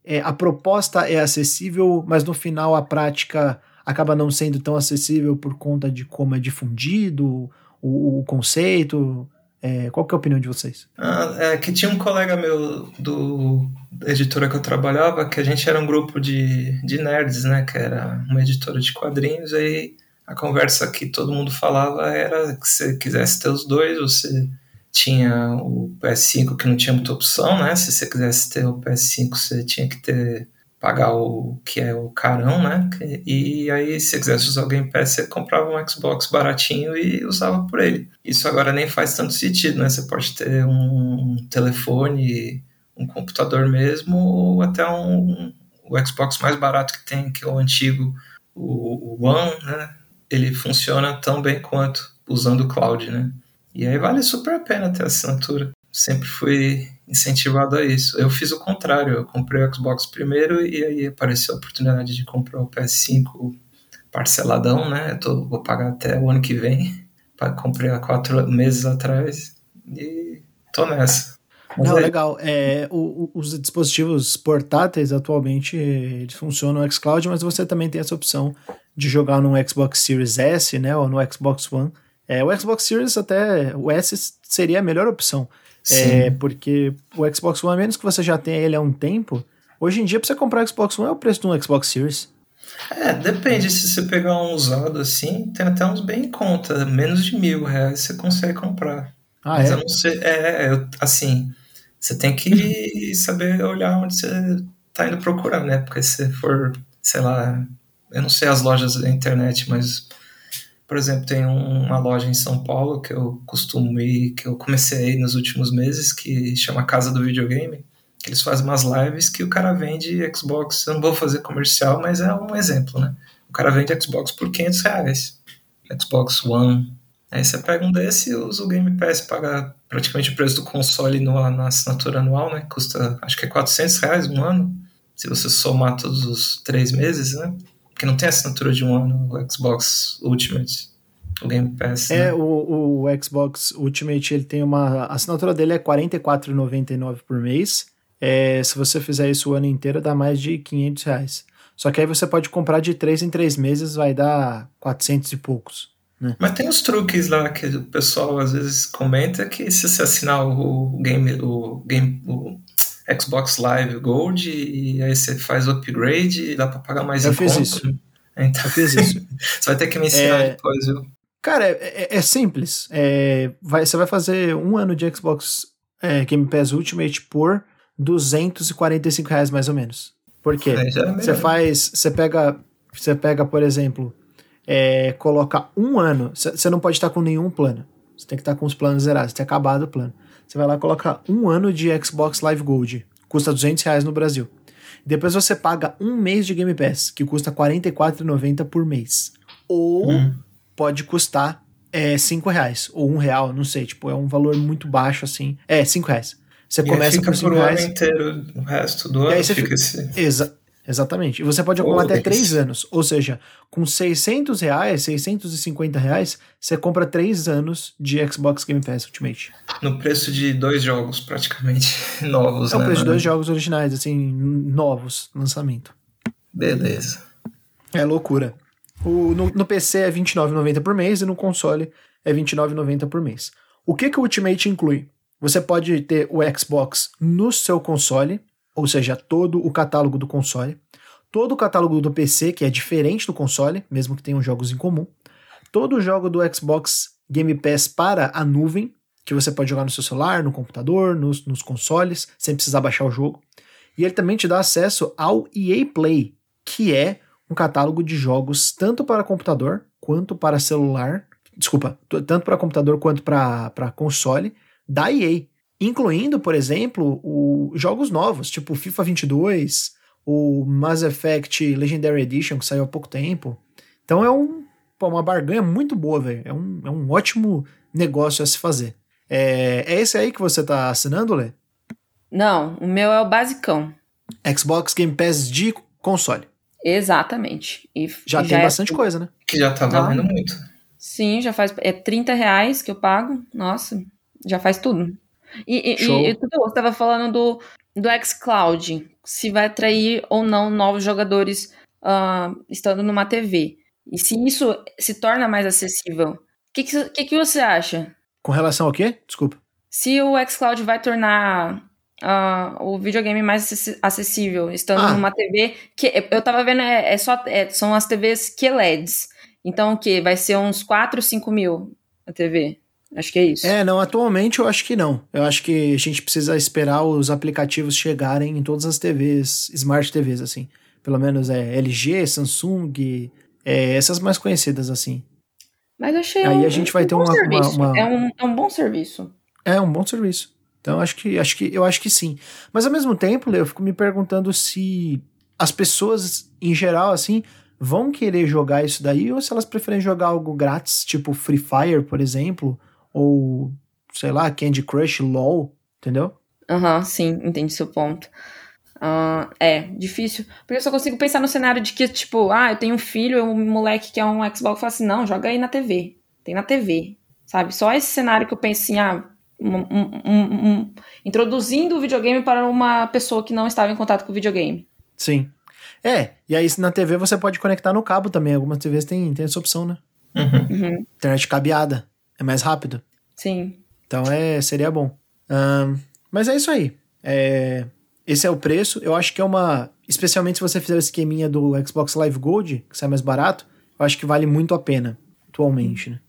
é, a proposta é acessível, mas no final a prática acaba não sendo tão acessível por conta de como é difundido o, o conceito? É, qual que é a opinião de vocês? Ah, é que tinha um colega meu do da editora que eu trabalhava, que a gente era um grupo de, de nerds, né? Que era uma editora de quadrinhos, aí a conversa que todo mundo falava era que se quisesse ter os dois, você tinha o PS5 que não tinha muita opção, né? Se você quisesse ter o PS5, você tinha que ter pagar o que é o carão, né? E aí, se você quisesse usar o Game Pass, você comprava um Xbox baratinho e usava por ele. Isso agora nem faz tanto sentido, né? Você pode ter um telefone, um computador mesmo, ou até um, o Xbox mais barato que tem, que é o antigo, o, o One, né? Ele funciona tão bem quanto usando o cloud, né? E aí vale super a pena ter assinatura. Sempre fui incentivado a isso. Eu fiz o contrário, eu comprei o Xbox primeiro e aí apareceu a oportunidade de comprar o PS5 parceladão, né? Eu tô, vou pagar até o ano que vem. Comprei há quatro meses atrás e tô nessa. Mas Não, aí... legal. É, o, os dispositivos portáteis atualmente eles funcionam no xCloud, mas você também tem essa opção de jogar no Xbox Series S, né, ou no Xbox One. É, o Xbox Series até o S seria a melhor opção. É, porque o Xbox One, a menos que você já tenha ele há um tempo, hoje em dia, pra você comprar o Xbox One é o preço de um Xbox Series. É, depende. Se você pegar um usado assim, tem até uns bem em conta. Menos de mil reais você consegue comprar. Ah, Mas é? eu não sei. É, é assim, você tem que saber olhar onde você tá indo procurar, né? Porque se for, sei lá, eu não sei as lojas da internet, mas por exemplo, tem uma loja em São Paulo que eu costumo ir, que eu comecei nos últimos meses, que chama Casa do Videogame. Que eles fazem umas lives que o cara vende Xbox. Eu não vou fazer comercial, mas é um exemplo, né? O cara vende Xbox por 500 reais. Xbox One. Aí você pega um desse e usa o Game Pass, paga praticamente o preço do console no, na assinatura anual, né? Custa, acho que é 400 reais um ano, se você somar todos os três meses, né? Porque não tem assinatura de um ano o Xbox Ultimate, o Game Pass. É, né? o, o Xbox Ultimate, ele tem uma. A assinatura dele é R$ 44,99 por mês. É, se você fizer isso o ano inteiro, dá mais de 500 reais. Só que aí você pode comprar de 3 em 3 meses, vai dar 400 e poucos. Né? Mas tem os truques lá que o pessoal às vezes comenta que se você assinar o game, o game, o Xbox Live Gold e aí você faz o upgrade e dá para pagar mais Eu fiz isso. Então, Eu fiz isso. você vai ter que me ensinar é... depois, viu? Cara, é, é, é simples. É, vai, você vai fazer um ano de Xbox é, Game Pass Ultimate por 245 reais mais ou menos. Por quê? É você faz. Você pega. Você pega, por exemplo, é, coloca um ano. Você não pode estar com nenhum plano. Você tem que estar com os planos zerados, tem acabado o plano. Você vai lá e coloca um ano de Xbox Live Gold. Custa 200 reais no Brasil. Depois você paga um mês de Game Pass, que custa R$ 44,90 por mês. Ou hum. pode custar é, 5 reais, ou um real, não sei. Tipo, é um valor muito baixo, assim. É, 5 reais. Você e começa por 5 reais. inteiro, o resto do ano fica, fica esse... Exa Exatamente. E você pode acumular até 3 anos. Ou seja, com 600 reais, 650 reais, você compra 3 anos de Xbox Game Pass Ultimate. No preço de dois jogos, praticamente, novos, É o né, preço de dois jogos originais, assim, novos, lançamento. Beleza. É loucura. O, no, no PC é R$29,90 por mês e no console é R$29,90 por mês. O que, que o Ultimate inclui? Você pode ter o Xbox no seu console, ou seja, todo o catálogo do console, todo o catálogo do PC, que é diferente do console, mesmo que tenham jogos em comum, todo o jogo do Xbox Game Pass para a nuvem, que você pode jogar no seu celular, no computador, nos, nos consoles, sem precisar baixar o jogo. E ele também te dá acesso ao EA Play, que é um catálogo de jogos tanto para computador quanto para celular, desculpa, tanto para computador quanto para console da EA incluindo, por exemplo, o, jogos novos, tipo FIFA 22, o Mass Effect Legendary Edition, que saiu há pouco tempo. Então é um, pô, uma barganha muito boa, velho. É um, é um ótimo negócio a se fazer. É, é esse aí que você tá assinando, Lê? Não, o meu é o basicão. Xbox Game Pass de console. Exatamente. E, já e tem já é bastante coisa, né? Que já tá valendo ah, muito. Sim, já faz. É 30 reais que eu pago. Nossa, já faz tudo. E, e, e você estava falando do, do xCloud, se vai atrair ou não novos jogadores uh, estando numa TV. E se isso se torna mais acessível, o que, que, que, que, você acha? Com relação ao quê? Desculpa. Se o xCloud vai tornar uh, o videogame mais acessível, estando ah. numa TV que eu tava vendo é, é só é, são as TVs QLEDs. Então o que? Vai ser uns 4, 5 mil a TV. Acho que é isso. É, não, atualmente eu acho que não. Eu acho que a gente precisa esperar os aplicativos chegarem em todas as TVs, Smart TVs, assim. Pelo menos é LG, Samsung, é, essas mais conhecidas, assim. Mas achei Aí um, a gente vai um ter uma- uma- uma- É, um, é um bom serviço. É um bom serviço. Então acho que acho que eu acho que sim. Mas ao mesmo tempo, eu fico me perguntando se as pessoas em geral assim vão querer jogar isso daí ou se elas preferem jogar algo grátis, tipo Free Fire, por exemplo, ou sei lá, Candy Crush, LoL, entendeu? Aham, sim, entendi seu ponto. Ah, é, difícil. Porque eu só consigo pensar no cenário de que, tipo, ah, eu tenho um filho, um moleque que é um Xbox, fala assim, não, joga aí na TV. Tem na TV, sabe? Só esse cenário que eu penso assim, ah, um- um- um- um- introduzindo o videogame para uma pessoa que não estava em contato com o videogame. Sim. É, e aí na TV você pode conectar no cabo também. Algumas TVs têm, têm essa opção, né? Uhum. Uhum, Internet cabeada. É mais rápido. sim. Então é, seria bom. Ahn, mas é isso aí. É, esse é o preço. Eu acho que é uma. Especialmente se você fizer o esqueminha do Xbox Live Gold, que sai mais barato, eu acho que vale muito a pena atualmente, né?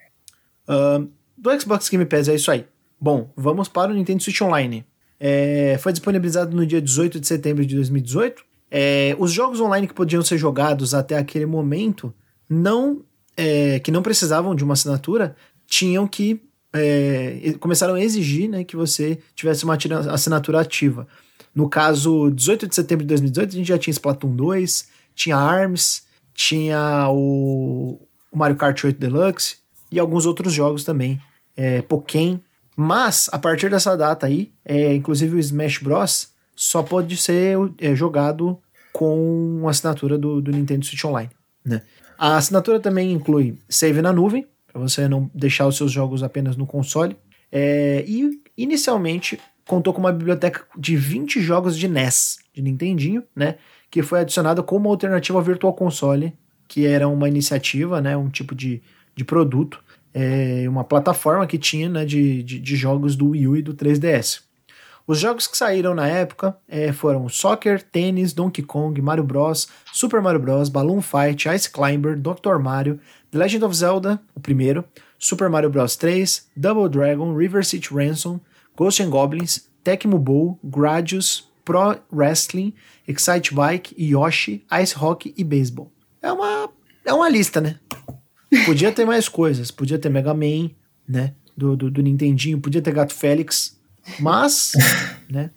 Ahn, do Xbox Game Pass é isso aí. Bom, vamos para o Nintendo Switch Online. É, foi disponibilizado no dia 18 de setembro de 2018. É, os jogos online que podiam ser jogados até aquele momento não é, que não precisavam de uma assinatura tinham que é, começaram a exigir né, que você tivesse uma assinatura ativa. No caso, 18 de setembro de 2018, a gente já tinha Splatoon 2, tinha ARMS, tinha o, Mario Kart 8 Deluxe e alguns outros jogos também, é, Pokémon. Mas, a partir dessa data aí, é, inclusive o Smash Bros. só pode ser é, jogado com assinatura do, do Nintendo Switch Online. Né? A assinatura também inclui save na nuvem, para você não deixar os seus jogos apenas no console. É, e inicialmente contou com uma biblioteca de 20 jogos de NES, de Nintendinho, né? Que foi adicionada como alternativa ao Virtual Console, que era uma iniciativa, né? Um tipo de, de produto, é, uma plataforma que tinha né, de, de, de jogos do Wii U e do 3DS. Os jogos que saíram na época é, foram Soccer, Tênis, Donkey Kong, Mario Bros, Super Mario Bros, Balloon Fight, Ice Climber, Dr. Mario, The Legend of Zelda, o primeiro, Super Mario Bros 3, Double Dragon, River City Ransom, Ghost and Goblins, Tecmo Bowl, Gradius, Pro Wrestling, Excite Bike, Yoshi, Ice Hockey e Baseball. É uma, é uma lista, né? Podia ter mais coisas, podia ter Mega Man, né? Do, do, do Nintendinho, podia ter Gato Félix, mas, né?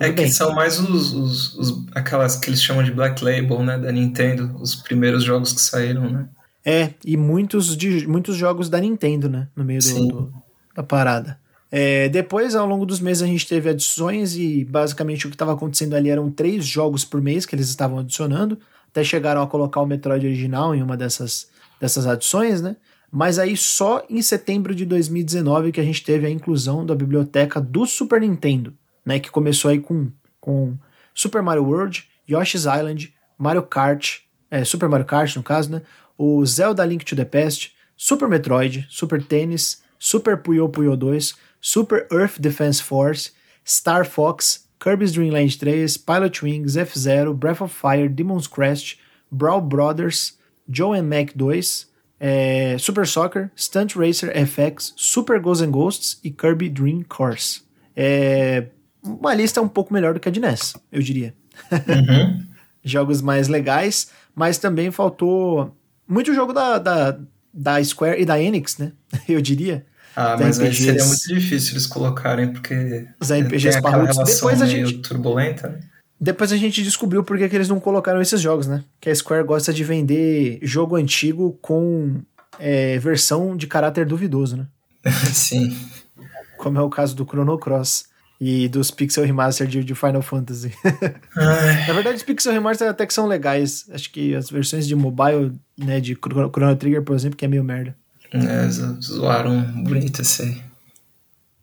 É que bem. são mais os, os- os- aquelas que eles chamam de Black Label, né, da Nintendo, os primeiros jogos que saíram, né? É, e muitos, de, muitos jogos da Nintendo, né? No meio do, do- da parada. É, depois, ao longo dos meses, a gente teve adições e basicamente o que estava acontecendo ali eram três jogos por mês que eles estavam adicionando. Até chegaram a colocar o Metroid original em uma dessas, dessas adições, né? Mas aí só em setembro de 2019 que a gente teve a inclusão da biblioteca do Super Nintendo, né? Que começou aí com, com Super Mario World, Yoshi's Island, Mario Kart, é, Super Mario Kart no caso, né? O Zelda Link to the Past, Super Metroid, Super Tennis, Super Puyo Puyo 2, Super Earth Defense Force, Star Fox, Kirby's Dream Land 3, Pilot Wings, F-Zero, Breath of Fire, Demon's Crest, Brawl Brothers, Joe and Mac 2, é, Super Soccer, Stunt Racer FX, Super Ghosts and Ghosts e Kirby Dream Course. É uma lista um pouco melhor do que a de NES, eu diria. Uhum. Jogos mais legais, mas também faltou muito jogo da, da, da Square e da Enix, né? Eu diria. Ah, mas aí RPGs. seria muito difícil eles colocarem, porque Os RPGs parrudos. Depois a gente- turbulenta, né? Depois a gente descobriu por que, que eles não colocaram esses jogos, né? Que a Square gosta de vender jogo antigo com é, versão de caráter duvidoso, né? Sim. Como é o caso do Chrono Cross e dos Pixel Remaster de, de Final Fantasy. Na verdade, os Pixel Remaster até que são legais. Acho que as versões de mobile, né, de Chrono Trigger, por exemplo, que é meio merda. é, zo- zoaram bonito esse aí.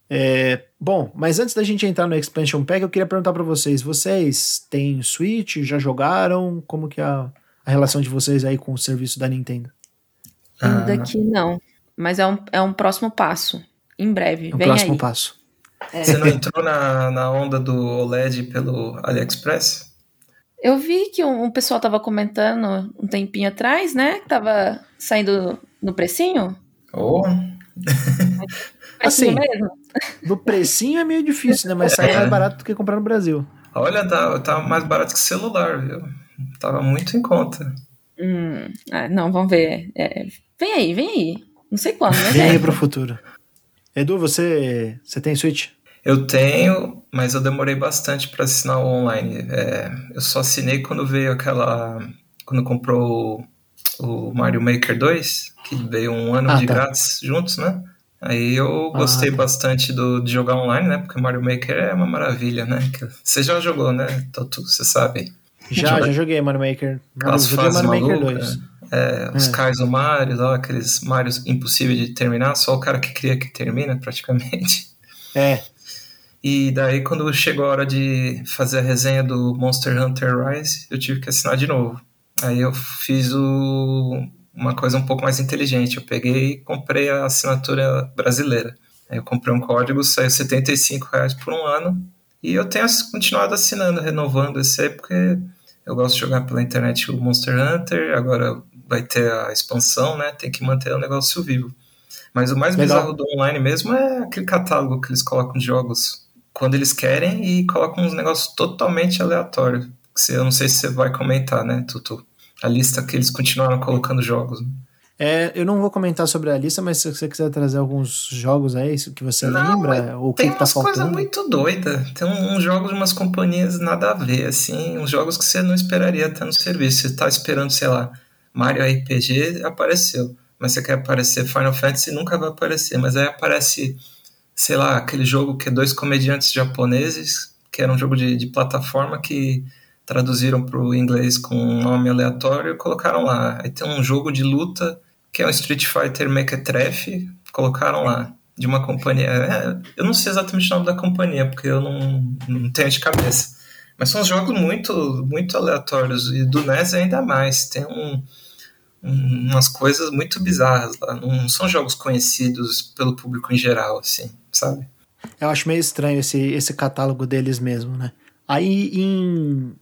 É, bom, mas antes da gente entrar no Expansion Pack, eu queria perguntar pra vocês: vocês têm Switch? Já jogaram? Como que é a, a relação de vocês aí com o serviço da Nintendo? Ainda Ah. que não. Mas é um, é um próximo passo. Em breve. É Vem próximo aí. passo. Você não entrou na, na onda do OLED pelo AliExpress? Eu vi que um, um pessoal tava comentando um tempinho atrás, né? Que tava saindo no precinho. Oh. assim, mesmo? no precinho é meio difícil, né? Mas sai é. mais barato do que comprar no Brasil. Olha, tá, tá mais barato que celular, viu? Tava muito em conta. Hum, ah, não, vamos ver. É, vem aí, vem aí. Não sei quando, né? Vem aí pro futuro. Edu, você, você tem Switch? Eu tenho, mas eu demorei bastante para assinar o online. É, eu só assinei quando veio aquela. Quando comprou o Mario Maker 2, que veio um ano ah, de tá. grátis juntos, né? Aí eu gostei ah, tá. bastante do, de jogar online, né? Porque Mario Maker é uma maravilha, né? Você já jogou, né, Totu? Você sabe? Já, já joguei Mario Maker. Aquelas joguei Mario Maker 2. É, os é. do Mario, lá, aqueles Marios impossíveis de terminar, só o cara que cria que termina, praticamente. É. E daí, quando chegou a hora de fazer a resenha do Monster Hunter Rise, eu tive que assinar de novo. Aí eu fiz o, uma coisa um pouco mais inteligente. Eu peguei e comprei a assinatura brasileira. Aí eu comprei um código, saiu 75 reais por um ano. E eu tenho continuado assinando, renovando esse aí, porque eu gosto de jogar pela internet o Monster Hunter. Agora vai ter a expansão, né? Tem que manter o negócio vivo. Mas o mais Legal. bizarro do online mesmo é aquele catálogo que eles colocam de jogos quando eles querem e colocam uns negócios totalmente aleatórios. Eu não sei se você vai comentar, né, Tutu? A lista que eles continuaram colocando jogos. É, eu não vou comentar sobre a lista, mas se você quiser trazer alguns jogos aí que você não, lembra, o que, que tá faltando. Tem umas coisas muito doidas. Tem uns jogos de umas companhias nada a ver, assim, uns jogos que você não esperaria estar no serviço. Você tá esperando, sei lá, Mario RPG, apareceu. Mas você quer aparecer Final Fantasy, nunca vai aparecer. Mas aí aparece sei lá, aquele jogo que é dois comediantes japoneses, que era um jogo de, de plataforma que traduziram para o inglês com um nome aleatório e colocaram lá. Aí tem um jogo de luta que é um Street Fighter Mequetrefe, colocaram lá, de uma companhia. É, eu não sei exatamente o nome da companhia, porque eu não, não tenho de cabeça. Mas são jogos muito, muito aleatórios, e do NES ainda mais. Tem um, umas coisas muito bizarras lá. Não são jogos conhecidos pelo público em geral, assim sabe? Eu acho meio estranho esse, esse catálogo deles mesmo, né? Aí em.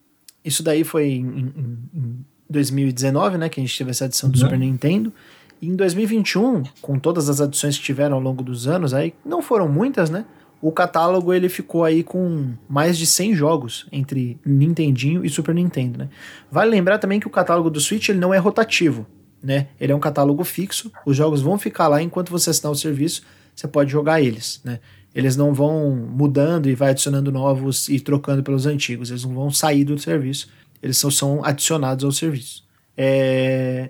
Isso daí foi em, em, em 2019, né? Que a gente teve essa edição do uhum. Super Nintendo. E em 2021, com todas as adições que tiveram ao longo dos anos, aí não foram muitas, né? O catálogo ele ficou aí com mais de 100 jogos entre Nintendinho e Super Nintendo, né? Vale lembrar também que o catálogo do Switch ele não é rotativo, né? Ele é um catálogo fixo, os jogos vão ficar lá enquanto você assinar o serviço você pode jogar eles, né? Eles não vão mudando e vai adicionando novos e trocando pelos antigos. Eles não vão sair do serviço. Eles só são adicionados ao serviço. É...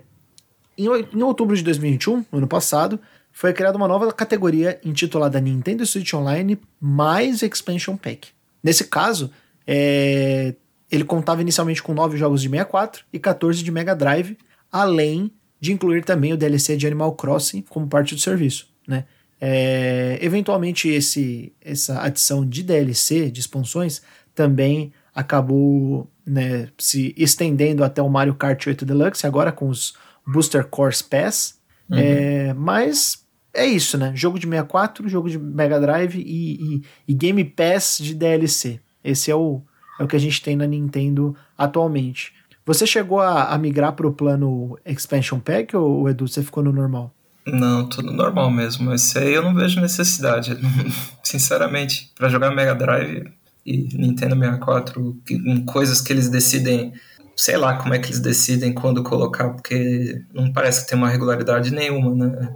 Em, outubro de 2021, no ano passado, foi criada uma nova categoria intitulada Nintendo Switch Online mais Expansion Pack. Nesse caso, é... ele contava inicialmente com 9 jogos de 64 e 14 de Mega Drive, além de incluir também o DLC de Animal Crossing como parte do serviço. Né? É, eventualmente, esse, essa adição de DLC, de expansões, também acabou né, se estendendo até o Mario Kart 8 Deluxe, agora com os Booster Course Pass. Uhum. É, mas é isso, né? Jogo de 64, jogo de Mega Drive e, e, e, Game Pass de DLC. Esse é o, é o que a gente tem na Nintendo atualmente. Você chegou a, a migrar para o plano Expansion Pack ou, Edu, você ficou no normal? Não, tudo normal mesmo. Esse aí eu não vejo necessidade. Sinceramente, para jogar Mega Drive e Nintendo 64, em coisas que eles decidem, sei lá como é que eles decidem quando colocar, porque não parece que tem uma regularidade nenhuma, né?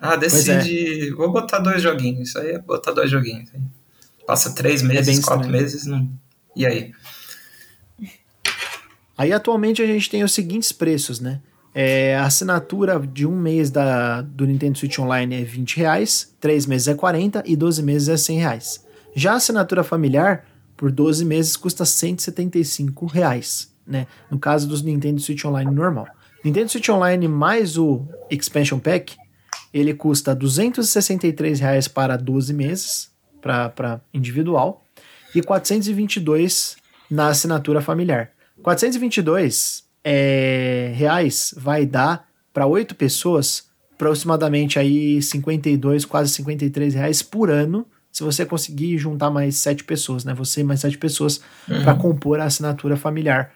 Ah, decide, é. vou botar dois joguinhos. Isso aí é botar dois joguinhos. Passa três é meses, é quatro estranho. meses, não... e aí? Aí atualmente a gente tem os seguintes preços, né? É, a assinatura de um mês da, do Nintendo Switch Online é 20 reais, 3 meses é 40 e 12 meses é 100 reais. Já a assinatura familiar, por 12 meses, custa 175 reais, né? No caso dos Nintendo Switch Online normal. Nintendo Switch Online mais o Expansion Pack, ele custa 263 reais para 12 meses, para individual, e 422 na assinatura familiar. 422 é, reais vai dar para oito pessoas aproximadamente aí 52, quase 53 reais por ano, se você conseguir juntar mais sete pessoas, né? Você mais sete pessoas uhum. para compor a assinatura familiar.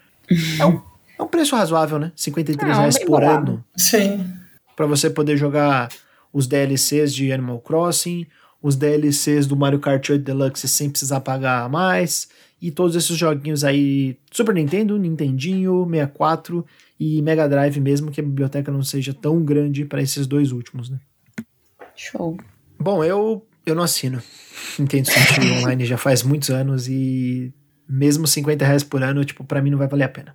É um, é um preço razoável, né? 53 Não, reais por barato. ano. Sim. Pra você poder jogar os DLCs de Animal Crossing, os DLCs do Mario Kart 8 Deluxe sem precisar pagar mais, e todos esses joguinhos aí, Super Nintendo, Nintendinho, 64 e Mega Drive mesmo, que a biblioteca não seja tão grande para esses dois últimos, né? Show. Bom, eu, eu não assino Nintendo Switch Online já faz muitos anos e mesmo 50 reais por ano, tipo, pra mim não vai valer a pena.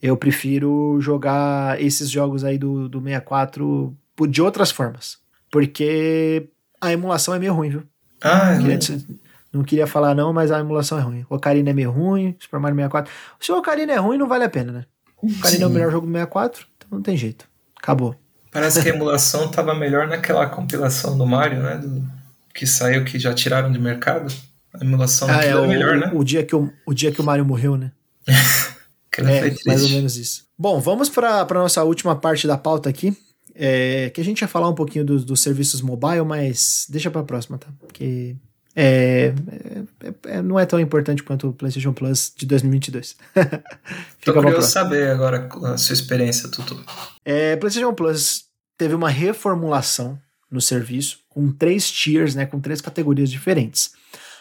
Eu prefiro jogar esses jogos aí do, do 64 por- de outras formas. Porque a emulação é meio ruim, viu? Ah, Não queria, dizer- não queria falar não, mas a emulação é ruim. O Ocarina é meio ruim, Super Mario 64. Se o Ocarina é ruim, não vale a pena, né? O Ocarina é o Sim. melhor jogo do 64, então não tem jeito. Acabou. parece que a emulação tava melhor naquela compilação do Mario, né? do- que saiu, que já tiraram de mercado. A emulação Ah, é é, o, melhor, né? o, dia que o, o dia que o Mario morreu, né? É, mais ou menos isso. Bom, vamos para a nossa última parte da pauta aqui. É, que a gente ia falar um pouquinho dos, dos serviços mobile, mas deixa para a próxima, tá? Porque é, é- é- não é tão importante quanto o PlayStation Plus de 2022. Tô Fica pra curioso saber agora a sua experiência, Tutu. É, PlayStation Plus teve uma reformulação no serviço com três tiers, né, com três categorias diferentes.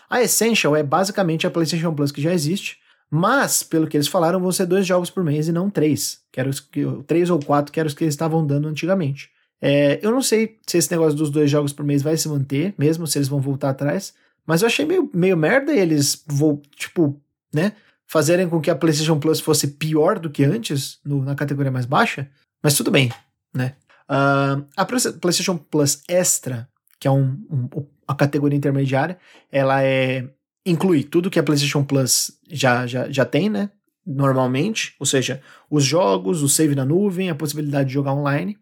A Essential é basicamente a PlayStation Plus que já existe, mas, pelo que eles falaram, vão ser dois jogos por mês e não três. Que os que, três ou quatro, que eram os que eles estavam dando antigamente. É, eu não sei se esse negócio dos dois jogos por mês vai se manter, mesmo se eles vão voltar atrás, mas eu achei meio, meio merda eles, vou, tipo, né, fazerem com que a PlayStation Plus fosse pior do que antes, no- na categoria mais baixa, mas tudo bem, né? Ah, a Play- PlayStation Plus Extra, que é um, um- a categoria intermediária, ela é inclui tudo que a PlayStation Plus já, já, já tem, né? Normalmente, ou seja, os jogos, o save na nuvem, a possibilidade de jogar online.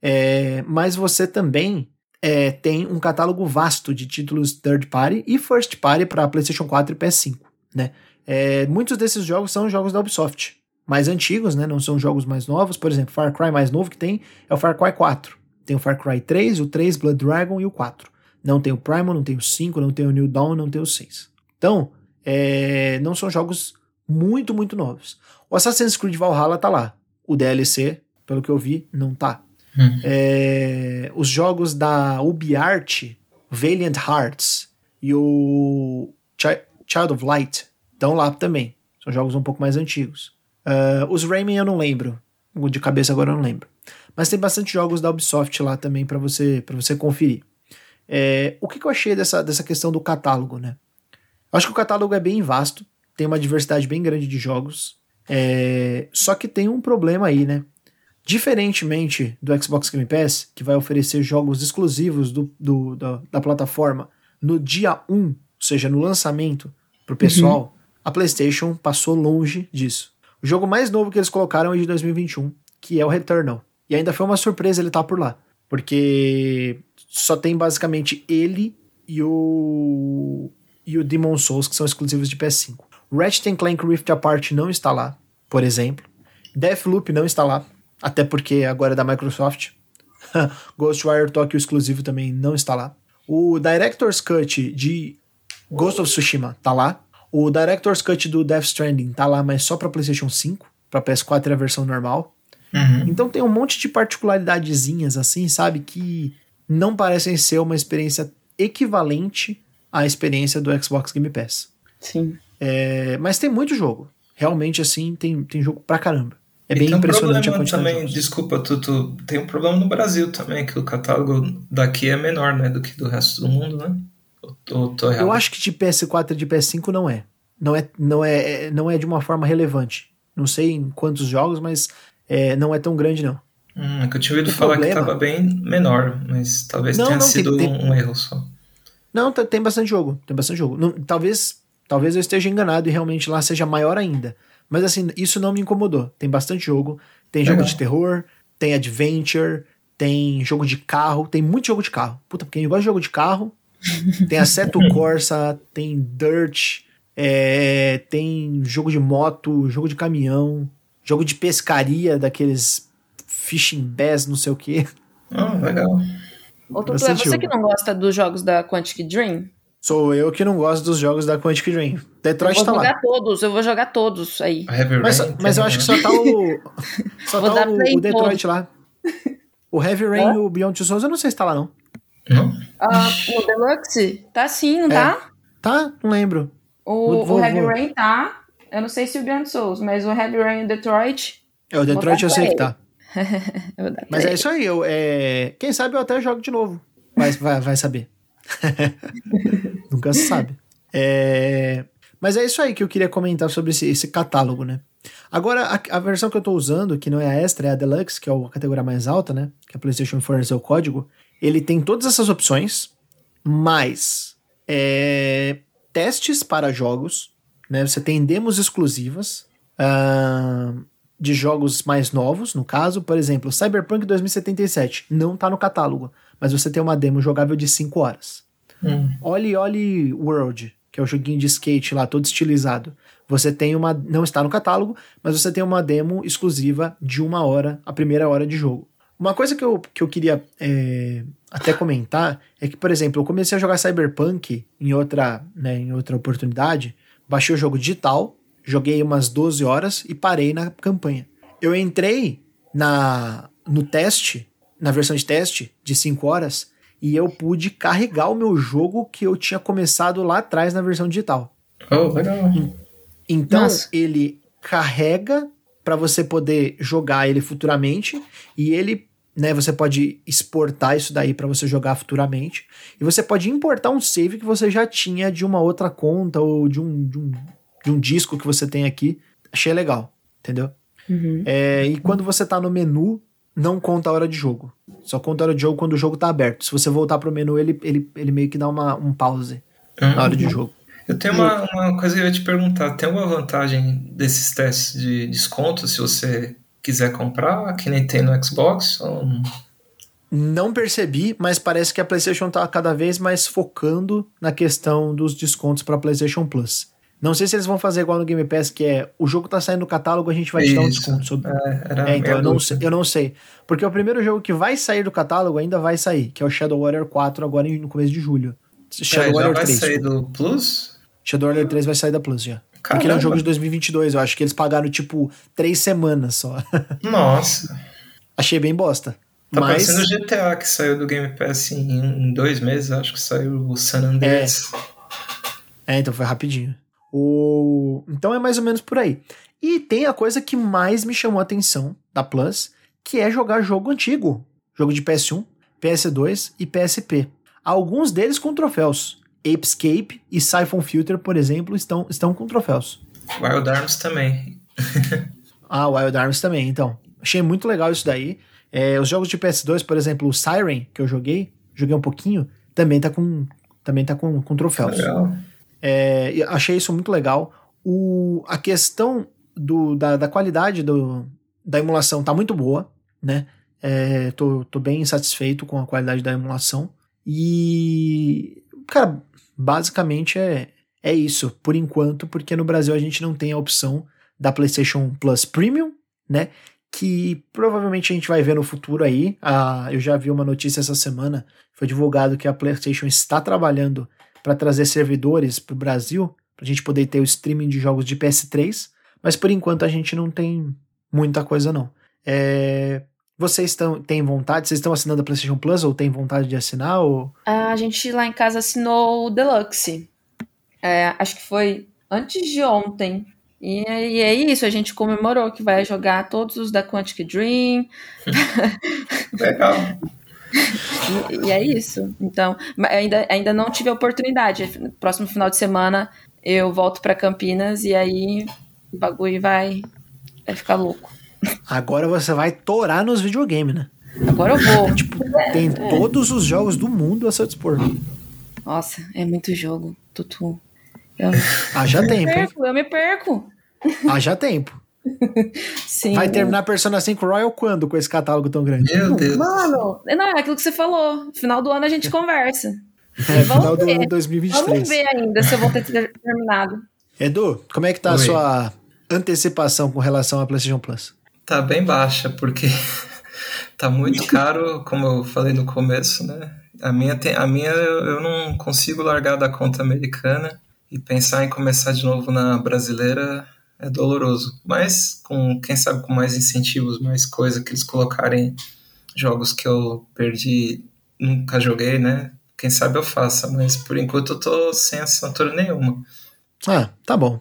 É, mas você também é, tem um catálogo vasto de títulos third party e first party para PlayStation 4 e PS5, né? É, muitos desses jogos são jogos da Ubisoft, mais antigos, né? Não são jogos mais novos. Por exemplo, Far Cry mais novo que tem é o Far Cry 4. Tem o Far Cry 3, o 3, Blood Dragon e o 4. Não tem o Primal, não tem o 5, não tem o New Dawn, não tem o 6. Então, é, não são jogos muito, muito novos. O Assassin's Creed Valhalla tá lá. O DLC, pelo que eu vi, não tá. Hum. É, os jogos da UbiArt, Valiant Hearts e o Chi- Child of Light estão lá também. São jogos um pouco mais antigos. Ah, os Rayman eu não lembro. De cabeça agora eu não lembro. Mas tem bastante jogos da Ubisoft lá também para você, pra você conferir. É, o que, que eu achei dessa, dessa questão do catálogo, né? Eu acho que o catálogo é bem vasto, tem uma diversidade bem grande de jogos. É, só que tem um problema aí, né? Diferentemente do Xbox Game Pass, que vai oferecer jogos exclusivos do, do- da, da plataforma no dia 1, ou seja, no lançamento pro pessoal, a PlayStation passou longe disso. O jogo mais novo que eles colocaram é de 2021, que é o Returnal. E ainda foi uma surpresa ele estar por lá, porque só tem basicamente ele e o e o Demon Souls que são exclusivos de PS5. Ratchet Clank Rift Apart não está lá, por exemplo. Deathloop não está lá, até porque agora é da Microsoft. Ghostwire Tokyo exclusivo também não está lá. O Director's Cut de Ghost of Tsushima tá lá. O Director's Cut do Death Stranding tá lá, mas só para PlayStation 5, para PS4 é a versão normal. Uhum. Então tem um monte de particularidadezinhas assim, sabe, que não parecem ser uma experiência equivalente à experiência do Xbox Game Pass. Sim. É, mas tem muito jogo. Realmente, assim, tem, tem jogo pra caramba. É E bem tem um impressionante a quantidade de também, jogos. desculpa, Tutu, tem um problema no Brasil também, que o catálogo daqui é menor, né, do que do resto do mundo, né? Ou, ou? Eu acho que de PS4 e de PS5 não é. Não é, não é, é- não é de uma forma relevante. Não sei em quantos jogos, mas é, não é tão grande, não. Hum, é que eu tinha ouvido O falar que problema- tava bem menor, mas talvez Não, tenha não, tem- sido tem- um erro só. Não, tá- tem bastante jogo. Tem bastante jogo. Não- talvez, talvez eu esteja enganado e realmente lá seja maior ainda. Mas assim, isso não me incomodou. Tem bastante jogo. Tem jogo Legal. de terror, tem adventure, tem jogo de carro, tem muito jogo de carro. Puta, porque quem gosta de jogo de carro, tem Assetto Corsa, tem Dirt, é, tem jogo de moto, jogo de caminhão, jogo de pescaria, daqueles fishing bass, não sei o que. Ah, legal. Ô, Tutu, é você que não gosta dos jogos da Quantic Dream? Sou eu que não gosto dos jogos da Quantic Dream. Detroit eu tá vou lá. jogar todos, eu vou jogar todos aí. Mas, Rain mas eu tem, acho que né? só tá o. Só Vou tá dar o, o Detroit lá. O Heavy Rain e o Beyond Two Souls eu não sei se tá lá, não. Não? Ah, o Deluxe? Tá sim, não É. tá? Tá? Não lembro. O, Vou- vou- o Heavy vou. Rain tá. Eu não sei se o Beyond Souls, mas o Heavy Rain e Detroit. É, o Detroit eu sei que tá. dar Mas play. é isso aí. Eu, é... Quem sabe eu até jogo de novo. Vai, vai, vai saber. Nunca se sabe. É... Mas é isso aí que eu queria comentar sobre esse, esse catálogo, né? Agora, a, a versão que eu tô usando, que não é a Extra, é a Deluxe, que é a categoria mais alta, né? Que a PlayStation forneceu o código. Ele tem todas essas opções, mais é, testes para jogos, né? Você tem demos exclusivas ah, de jogos mais novos, no caso, por exemplo, Cyberpunk 2077 não tá no catálogo, mas você tem uma demo jogável de 5 horas. Hum. Olhe Olhe World, que é o joguinho de skate lá, todo estilizado. Você tem uma. Não está no catálogo, mas você tem uma demo exclusiva de uma hora, a primeira hora de jogo. Uma coisa que eu, que eu queria é, até comentar é que, por exemplo, eu comecei a jogar Cyberpunk em outra, né, em outra oportunidade, baixei o jogo digital, joguei umas 12 horas e parei na campanha. Eu entrei na no teste, na versão de teste de 5 horas, e eu pude carregar o meu jogo que eu tinha começado lá atrás na versão digital. Oh, legal. Então Nossa. ele carrega para você poder jogar ele futuramente e ele, né, você pode exportar isso daí para você jogar futuramente e você pode importar um save que você já tinha de uma outra conta ou de um, de um, de um disco que você tem aqui. Achei legal, entendeu? Uhum. É, e quando você tá no menu, não conta a hora de jogo. Só conta a hora de jogo quando o jogo tá aberto. Se você voltar pro menu, ele, ele, ele meio que dá uma, um pause na hora de jogo. Eu tenho uma, uma coisa que eu ia te perguntar. Tem alguma vantagem desses testes de desconto se você quiser comprar, que nem tem no Xbox? Ou... não? Não percebi, mas parece que a PlayStation tá cada vez mais focando na questão dos descontos para PlayStation Plus. Não sei se eles vão fazer igual no Game Pass, que é o jogo tá saindo no catálogo, a gente vai te dar um Isso. desconto sobre. É, era É, então eu não, sei, eu não sei. Porque o primeiro jogo que vai sair do catálogo ainda vai sair, que é o Shadow Warrior 4, agora no começo de julho. É, Shadow já Warrior vai 3. sair do Plus? Shadow Warrior 3 vai sair da Plus já. Porque ele é um Caramba. jogo de 2022, eu acho que eles pagaram tipo três semanas só. Nossa. Achei bem bosta. Tá mas parecendo o GTA que saiu do Game Pass em, em dois meses, acho que saiu o San Andreas. É, então foi rapidinho. O... Então é mais ou menos por aí. E tem a coisa que mais me chamou a atenção da Plus, que é jogar jogo antigo. Jogo de PS1, PS2 e PSP. Alguns deles com troféus. Apescape e Siphon Filter, por exemplo, estão, estão com troféus. Wild Arms também. Ah, Wild Arms também, então. Achei muito legal isso daí. É, os jogos de PS2, por exemplo, o Siren, que eu joguei, joguei um pouquinho, também tá com, também tá com, com troféus. Legal. É, achei isso muito legal. O, a questão do, da, da qualidade do, da emulação tá muito boa, né? É, tô, tô bem satisfeito com a qualidade da emulação. E, cara, basicamente é, é isso, por enquanto, porque no Brasil a gente não tem a opção da PlayStation Plus Premium, né? Que provavelmente a gente vai ver no futuro aí. Ah, eu já vi uma notícia essa semana, foi divulgado que a PlayStation está trabalhando para trazer servidores para o Brasil, para a gente poder ter o streaming de jogos de PS3, mas por enquanto a gente não tem muita coisa não. É, vocês estão, têm vontade? Vocês estão assinando a PlayStation Plus ou têm vontade de assinar? Ou... A gente lá em casa assinou o Deluxe. É, acho que foi antes de ontem. E, e é isso, a gente comemorou que vai jogar todos os da Quantic Dream. Legal. E, e é isso. Então, ainda, ainda não tive a oportunidade. Próximo final de semana eu volto para Campinas e aí o bagulho vai, vai ficar louco. Agora você vai torar nos videogames, né? Agora eu vou. Tipo, tem todos os jogos do mundo a seu dispor. Nossa, é muito jogo, Tutu. Eu Haja tempo, perco, eu me perco. Haja tempo. Sim. Vai terminar Persona 5 Royal quando com esse catálogo tão grande? Meu Deus. Mano, não, é aquilo que você falou. Final do ano a gente conversa. É, vamos final do ver. ano 2023. Vamos ver ainda se eu vou ter ter- terminado. Edu, como é que tá a Oi. sua antecipação com relação à PlayStation Plus? Tá bem baixa, porque Tá muito caro, como eu falei no começo, né? A minha, tem, a minha eu não consigo largar da conta americana e pensar em começar de novo na brasileira é doloroso. Mas com quem sabe com mais incentivos, mais coisa que eles colocarem jogos que eu perdi, nunca joguei, né? Quem sabe eu faça, mas por enquanto eu tô sem assinatura nenhuma. Ah, tá bom.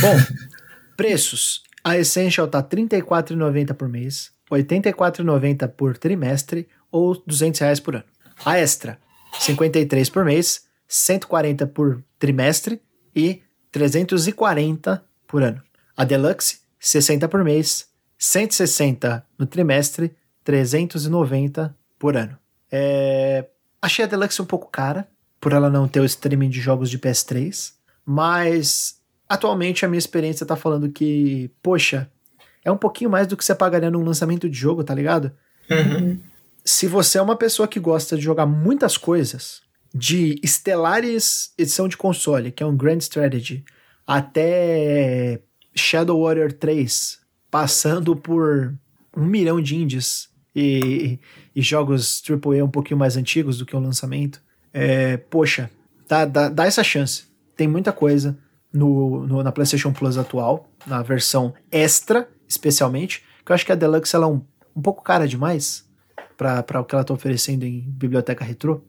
Bom, preços. A Essential tá R$ 34,90 por mês, R$ 84,90 por trimestre ou 200 reais por ano. A Extra, 53 por mês, 140 por trimestre e 340 por ano. A Deluxe, 60 por mês, 160 no trimestre, 390 por ano. É... Achei a Deluxe um pouco cara, por ela não ter o streaming de jogos de PS3, mas atualmente a minha experiência tá falando que, poxa, é um pouquinho mais do que você pagaria num lançamento de jogo, tá ligado? Uhum. Se você é uma pessoa que gosta de jogar muitas coisas, de Stellaris edição de console, que é um Grand Strategy, até Shadow Warrior 3, passando por um milhão de indies e, e jogos AAA um pouquinho mais antigos do que o lançamento, é, poxa, dá, dá, dá essa chance. Tem muita coisa no, no, na PlayStation Plus atual, na versão extra, especialmente, que eu acho que a Deluxe ela é um, um pouco cara demais para o que ela está oferecendo em biblioteca retrô.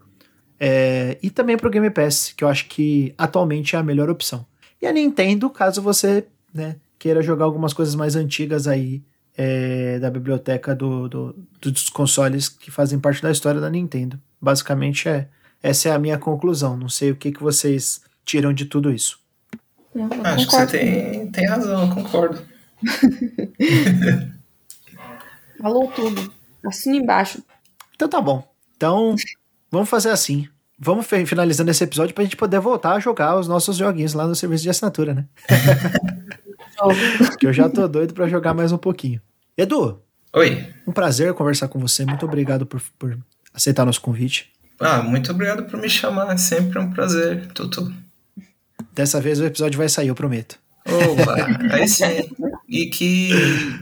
É, e também para o Game Pass, que eu acho que atualmente é a melhor opção. E a Nintendo, caso você né, queira jogar algumas coisas mais antigas aí é, da biblioteca do, do, dos consoles que fazem parte da história da Nintendo. Basicamente é essa é a minha conclusão. Não sei o que, que vocês tiram de tudo isso. Eu Acho concordo. que você tem, tem razão, eu concordo. Falou tudo. Assina embaixo. Então tá bom. Então, vamos fazer assim. Vamos finalizando esse episódio pra gente poder voltar a jogar os nossos joguinhos lá no serviço de assinatura, né? que eu já tô doido para jogar mais um pouquinho. Edu. Oi. Um prazer conversar com você. Muito obrigado por, por aceitar nosso convite. Ah, muito obrigado por me chamar. É sempre um prazer, Tutu. Dessa vez o episódio vai sair, eu prometo. Opa, aí sim. E que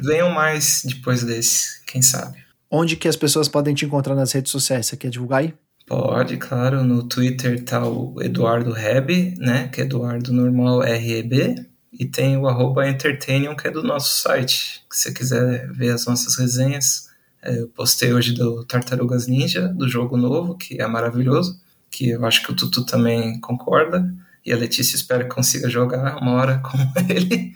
venham mais depois desse, quem sabe. Onde que as pessoas podem te encontrar nas redes sociais? Você quer divulgar aí? Pode, claro. No Twitter tá o Eduardo Reb, né? Que é Eduardo Normal REB. E tem o arroba Entertainium, que é do nosso site. Se você quiser ver as nossas resenhas, é, eu postei hoje do Tartarugas Ninja, do jogo novo, que é maravilhoso. Que eu acho que o Tutu também concorda. E a Letícia espero que consiga jogar uma hora com ele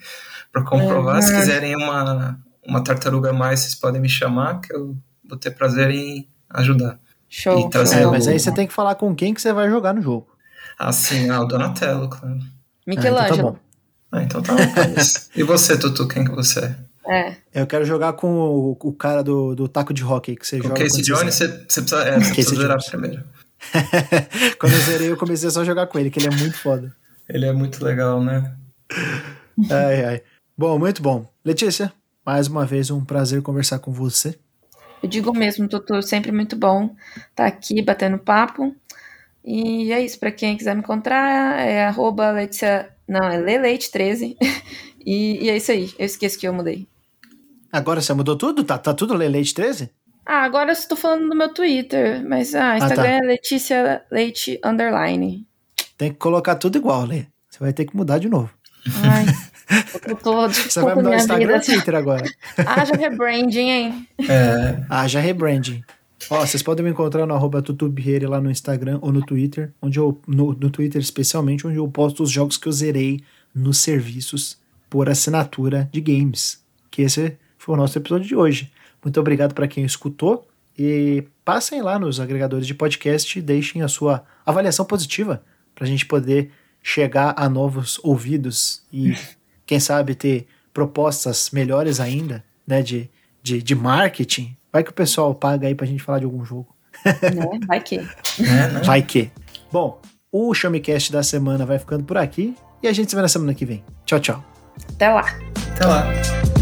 para comprovar. Se quiserem uma, uma tartaruga mais, vocês podem me chamar, que eu vou ter prazer em ajudar. Show. E trazer é, mas aí você tem que falar com quem que você vai jogar no jogo. Ah, sim, ah, o Donatello, claro. Michelangelo. Ah, então tá. Ah, então tá bom. e você, Tutu, quem que você é? É. Eu quero jogar com o, o cara do, do taco de hockey que você o joga. O Casey Jones, você, você precisa, é, você precisa zerar primeiro. Quando eu zerei, eu comecei só a jogar com ele, que ele é muito foda. Ele é muito legal, né? ai, ai. Bom, muito bom. Letícia, mais uma vez um prazer conversar com você. Eu digo mesmo, Tutu, sempre muito bom estar tá aqui batendo papo. E é isso, para quem quiser me encontrar, é arroba Letícia, não, é Leleite13. e, e, é isso aí, eu esqueço que eu mudei. Agora você mudou tudo? Tá, tá tudo Leleite13? Ah, agora eu estou falando no meu Twitter, mas ah, Instagram ah, tá. é Letícia Leite Underline. Tem que colocar tudo igual, Lê. Você vai ter que mudar de novo. Ai, eu tô Você vai mudar o Instagram e Twitter agora. Haja rebranding, hein? É. Haja rebranding. Ó, vocês podem me encontrar no arroba lá no Instagram ou no Twitter, onde eu, no, no Twitter especialmente, onde eu posto os jogos que eu zerei nos serviços por assinatura de games. Que esse foi o nosso episódio de hoje. Muito obrigado para quem escutou e passem lá nos agregadores de podcast e deixem a sua avaliação positiva para a gente poder chegar a novos ouvidos e, quem sabe, ter propostas melhores ainda, né, de, de, de marketing. Vai que o pessoal paga aí para a gente falar de algum jogo. Né? Vai que. É, né? Vai que. Bom, o Showmecast da semana vai ficando por aqui e a gente se vê na semana que vem. Tchau, tchau. Até lá. Até lá.